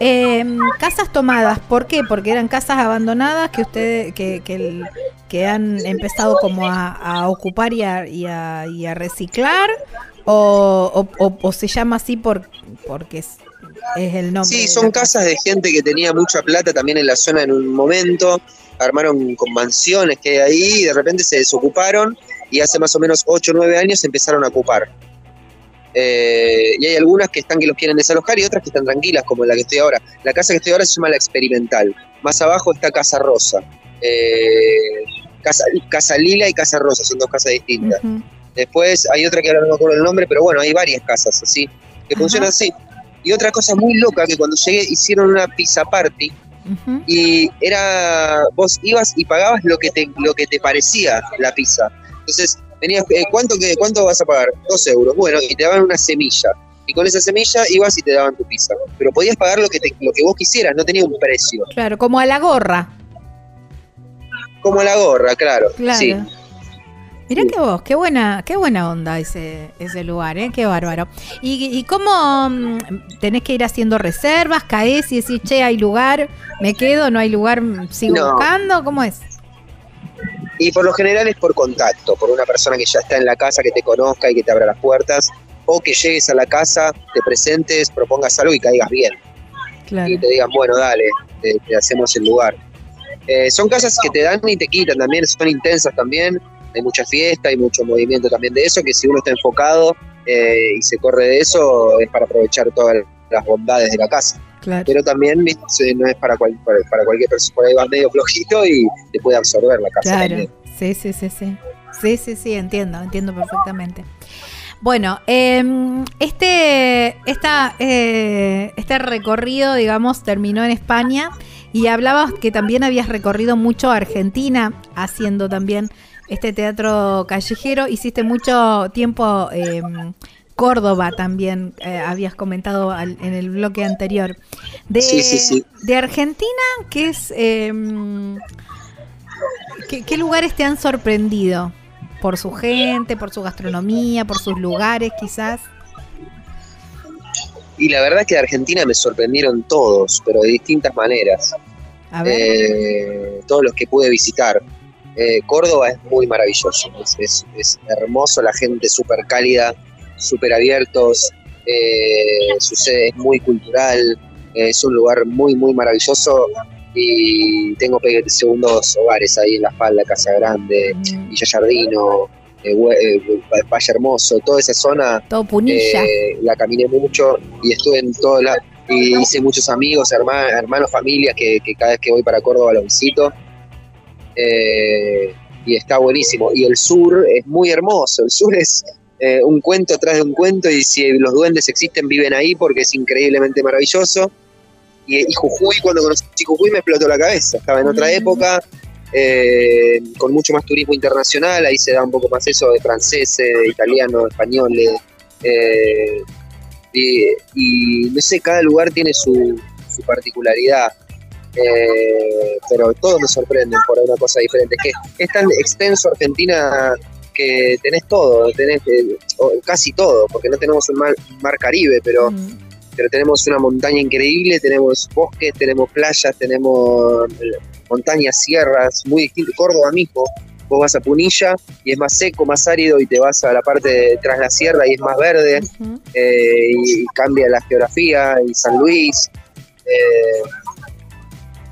Em, casas tomadas, ¿por qué? Porque eran casas abandonadas que ustedes, que, que, han empezado como a, ocupar y a, y a, reciclar, o, o, se llama así por, porque es el nombre. Sí, son casas de gente que tenía mucha plata también en la zona en un momento, armaron con mansiones que hay ahí y de repente se desocuparon y hace más o menos 8 o 9 años se empezaron a ocupar. Eh, y hay algunas que están que los quieren desalojar y otras que están tranquilas, como la que estoy ahora. La casa que estoy ahora se llama La Experimental. Más abajo está Casa Rosa. Eh, casa, casa, Lila y Casa Rosa, son dos casas distintas. Después hay otra que ahora no me acuerdo el nombre, pero bueno, hay varias casas así, que funcionan así. Y otra cosa muy loca que cuando llegué hicieron una pizza party y era vos ibas y pagabas lo que te lo que te parecía la pizza. Entonces venías eh, cuánto que cuánto vas a pagar dos euros. Bueno y te daban una semilla y con esa semilla ibas y te daban tu pizza. Pero podías pagar lo que lo que vos quisieras, no tenía un precio. Claro, como a la gorra. Como a la gorra, claro. claro. Sí. Mirá que vos, qué buena, qué buena onda ese, ese lugar, ¿eh? qué bárbaro. ¿Y, cómo mm, tenés que ir haciendo reservas? ¿Caes y decís, che, hay lugar? ¿Me quedo? ¿No hay lugar? ¿Sigo buscando? ¿Cómo es? Y por lo general es por contacto, por una persona que ya está en la casa, que te conozca y que te abra las puertas, o que llegues a la casa, te presentes, propongas algo y caigas bien. Y te digan, bueno, dale, te, hacemos el lugar. Eh, son casas que te dan y te quitan también, son intensas también hay mucha fiesta, hay mucho movimiento también de eso, que si uno está enfocado eh, y se corre de eso, es para aprovechar todas las bondades de la casa. Pero también no es para, para, cualquier persona, por ahí va medio flojito y te puede absorber la casa. Claro, sí, sí, sí, sí. Sí, sí, sí, entiendo, entiendo perfectamente. Bueno, em, este, esta, eh, este recorrido, digamos, terminó en España y hablabas que también habías recorrido mucho Argentina, haciendo también este teatro callejero. Hiciste mucho tiempo eh, Córdoba también, eh, habías comentado en el bloque anterior. De, de Argentina, ¿qué es... Em, ¿qué, lugares te han sorprendido? ¿Por su gente, por su gastronomía, por sus lugares quizás? Y la verdad es que de Argentina me sorprendieron todos, pero de distintas maneras. A ver. Eh, todos los que pude visitar. Eh, Córdoba es muy maravilloso, es, hermoso, la gente súper cálida, súper abiertos, eh, su sede es muy cultural, es un lugar muy, muy maravilloso y tengo segundos hogares ahí en La Falda, Casa Grande, mm. Villa Jardino, eh, Valle Hermoso, toda esa zona. Todo Punilla. la caminé mucho y estuve en todo la, y hice muchos amigos, hermanos, hermanos familias que, que, cada vez que voy para Córdoba los visito. Eh, y está buenísimo. Y el sur es muy hermoso, el sur es eh, un cuento atrás de un cuento y si los duendes existen viven ahí porque es increíblemente maravilloso. Y, Jujuy, cuando conocí Jujuy me explotó la cabeza, estaba en otra mm. época, eh, con mucho más turismo internacional, ahí se da un poco más eso de franceses, de italianos, españoles. Y, no sé, cada lugar tiene su, particularidad. Eh, pero todos me sorprenden por una cosa diferente. que es tan extenso Argentina que tenés todo, tenés eh, casi todo, porque no tenemos un mar, Caribe, pero, mm. pero tenemos una montaña increíble, tenemos bosques, tenemos playas, tenemos eh, montañas, sierras, muy distinto. Córdoba mismo, vos vas a Punilla y es más seco, más árido, y te vas a la parte de tras la sierra y es más verde, eh, y, cambia la geografía, y San Luis.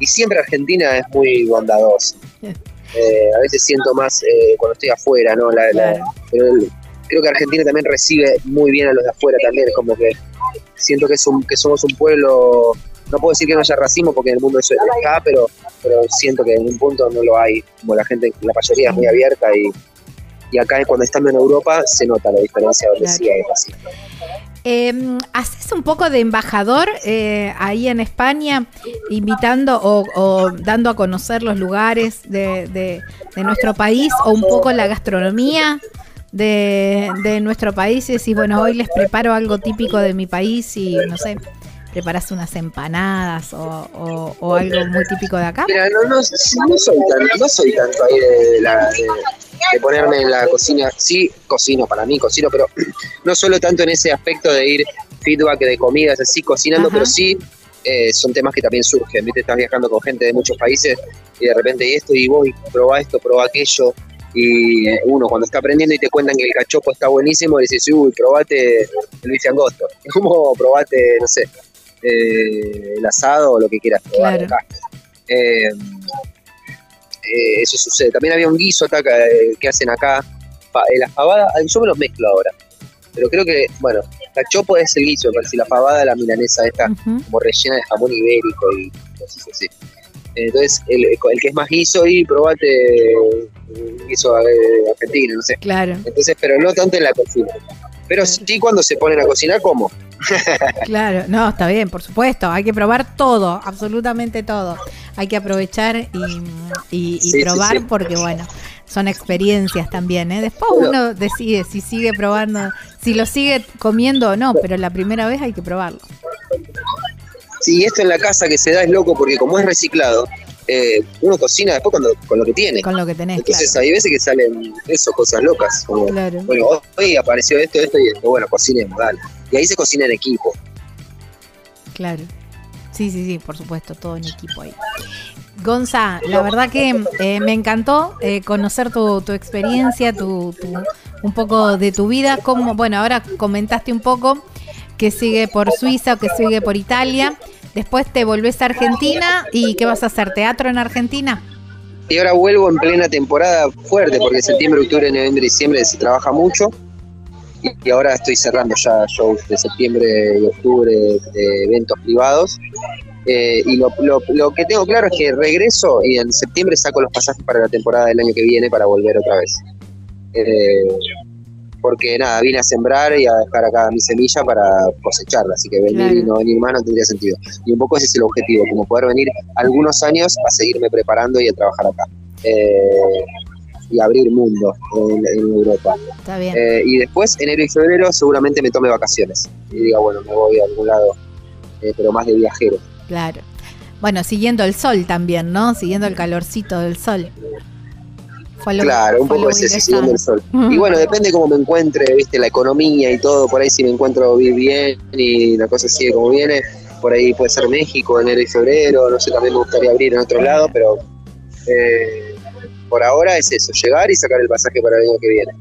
Y siempre Argentina es muy bondadosa. Eh, a veces siento más eh, cuando estoy afuera, ¿no? pero creo que Argentina también recibe muy bien a los de afuera también, es como que siento que, que somos un pueblo, no puedo decir que no haya racismo porque en el mundo eso está, pero, pero siento que en un punto no lo hay, como la gente, la mayoría es muy abierta y, y acá cuando estando en Europa se nota la diferencia donde sí hay racismo. Eh, ¿Haces un poco de embajador eh, ahí en España, invitando o, dando a conocer los lugares de, nuestro país o un poco la gastronomía de, nuestro país? Y decís, bueno, hoy les preparo algo típico de mi país y no sé, preparas unas empanadas o, algo muy típico de acá. Mira, no, no, soy, no soy tanto ahí de la de ponerme en la cocina. Sí, cocino para mí, cocino, pero no solo tanto en ese aspecto de ir feedback de comidas, así cocinando, pero sí eh, son temas que también surgen. ¿viste? Estás viajando con gente de muchos países y de repente y esto y vos probá esto, probá aquello. Y uno cuando está aprendiendo y te cuentan que el cachopo está buenísimo, le dices, uy, probate el bife angosto. Es como probate, no sé, eh, el asado o lo que quieras probar acá. Eh, eso sucede. También había un guiso acá, eh, que hacen acá, eh, la fabada, yo me los mezclo ahora. Pero creo que, bueno, cachopo es el guiso, pero si la fabada, la milanesa esta, como rellena de jamón ibérico y cosas así. Entonces, el, el, que es más guiso y probate guiso argentino, no sé. Claro. Entonces, pero no tanto en la cocina. Pero sí cuando se ponen a cocinar, como. claro, no, está bien, por supuesto. Hay que probar todo, absolutamente todo. Hay que aprovechar y, probar porque, bueno, son experiencias también. ¿eh? Después uno decide si sigue probando, si lo sigue comiendo o no, pero la primera vez hay que probarlo. Sí, esto en la casa que se da es loco porque como es reciclado, eh, uno cocina después cuando, con lo que tiene. Con lo que tenés. Entonces hay veces que salen eso, cosas locas. Como, Bueno, hoy apareció esto, esto y esto. Bueno, cocinemos, dale. Y ahí se cocina en equipo. Claro. Sí, sí, sí, por supuesto, todo en equipo ahí. Gonza, la verdad que eh, me encantó eh, conocer tu, experiencia, tu, un poco de tu vida. Como, bueno, ahora comentaste un poco que sigue por Suiza o que sigue por Italia. Después te volvés a Argentina y ¿qué vas a hacer? ¿Teatro en Argentina? Y ahora vuelvo en plena temporada fuerte, porque septiembre, octubre, noviembre, diciembre se trabaja mucho. Y ahora estoy cerrando ya shows de septiembre y octubre de eventos privados. Eh, y lo, que tengo claro es que regreso y en septiembre saco los pasajes para la temporada del año que viene para volver otra vez. Eh, porque nada, vine a sembrar y a dejar acá mi semilla para cosecharla, así que venir y no venir más no tendría sentido. Y un poco ese es el objetivo, como poder venir algunos años a seguirme preparando y a trabajar acá. Eh, y abrir mundo en, Europa. Está bien. Eh, y después, enero y febrero, seguramente me tome vacaciones. Y diga, bueno, me voy a algún lado, eh, pero más de viajero. Claro. Bueno, siguiendo el sol también, ¿no? Siguiendo el calorcito del sol claro, un poco ese, siguiendo el sol. Y bueno, depende cómo me encuentre, viste, la economía y todo, por ahí si me encuentro bien y la cosa sigue como viene, por ahí puede ser México, enero y febrero, no sé, también me gustaría abrir en otro lado, pero eh, por ahora es eso, llegar y sacar el pasaje para el año que viene.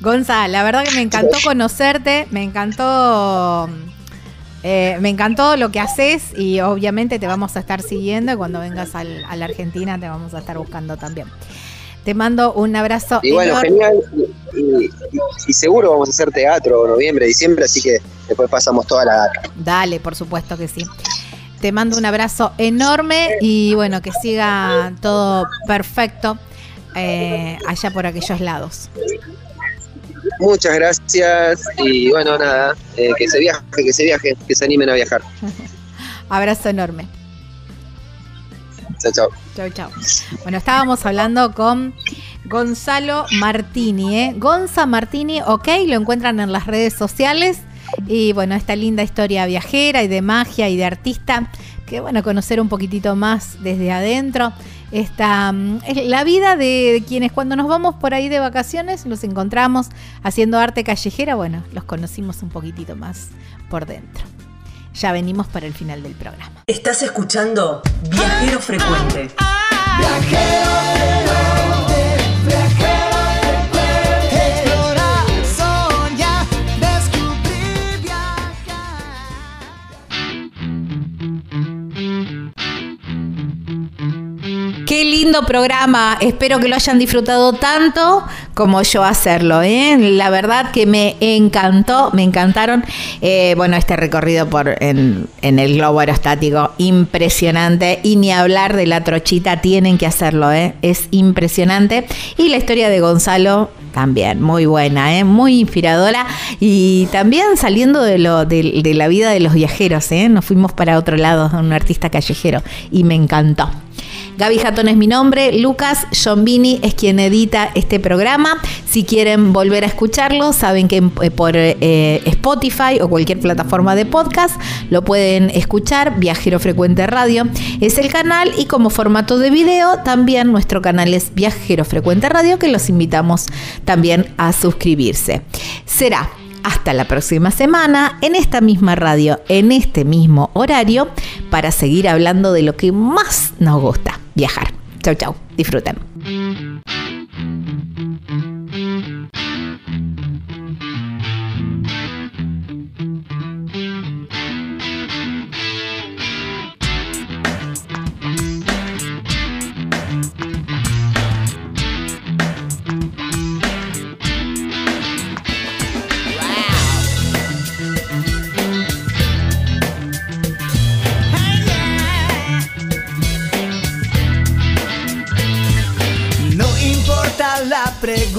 Gonza, la verdad que me encantó conocerte, me encantó... Eh, me encantó lo que haces y obviamente te vamos a estar siguiendo y cuando vengas a la Argentina te vamos a estar buscando también. Te mando un abrazo. Y bueno, genial. Y, seguro vamos a hacer teatro noviembre, diciembre, así que después pasamos toda la data. Dale, por supuesto que sí. Te mando un abrazo enorme y bueno, que siga todo perfecto eh, allá por aquellos lados. Muchas gracias y bueno, nada, eh, que se viaje, que se viaje, que se animen a viajar. abrazo enorme. Chao, chao. Chao, chao. Bueno, estábamos hablando con Gonzalo Martini, ¿eh? Gonza Martini, ok, lo encuentran en las redes sociales. Y bueno, esta linda historia viajera y de magia y de artista, que bueno, conocer un poquitito más desde adentro. Esta, mm, la vida de quienes cuando nos vamos por ahí de vacaciones nos encontramos haciendo arte callejera, bueno, los conocimos un poquitito más por dentro. Ya venimos para el final del programa. Estás escuchando Viajero Frecuente. Viajero Qué lindo programa. Espero que lo hayan disfrutado tanto como yo hacerlo. ¿eh? La verdad que me encantó, me encantaron. Eh, bueno, este recorrido por en, el globo aerostático, impresionante. Y ni hablar de la trochita, tienen que hacerlo. ¿eh? Es impresionante. Y la historia de Gonzalo también, muy buena, muy inspiradora. Y también saliendo de, lo, de, de la vida de los viajeros. Nos fuimos para otro lado, un artista callejero. Y me encantó. Gaby Jatón es mi nombre, Lucas Jombini es quien edita este programa. Si quieren volver a escucharlo, saben que eh, por eh, Spotify o cualquier plataforma de podcast lo pueden escuchar. Viajero Frecuente Radio es el canal y como formato de video también nuestro canal es Viajero Frecuente Radio que los invitamos también a suscribirse. Será hasta la próxima semana en esta misma radio, en este mismo horario, para seguir hablando de lo que más nos gusta, viajar. Chau, chau. Disfruten.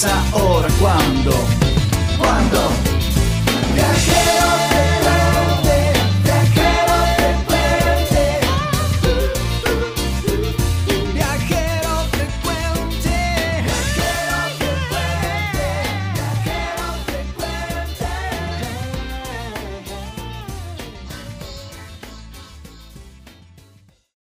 chissà ora quando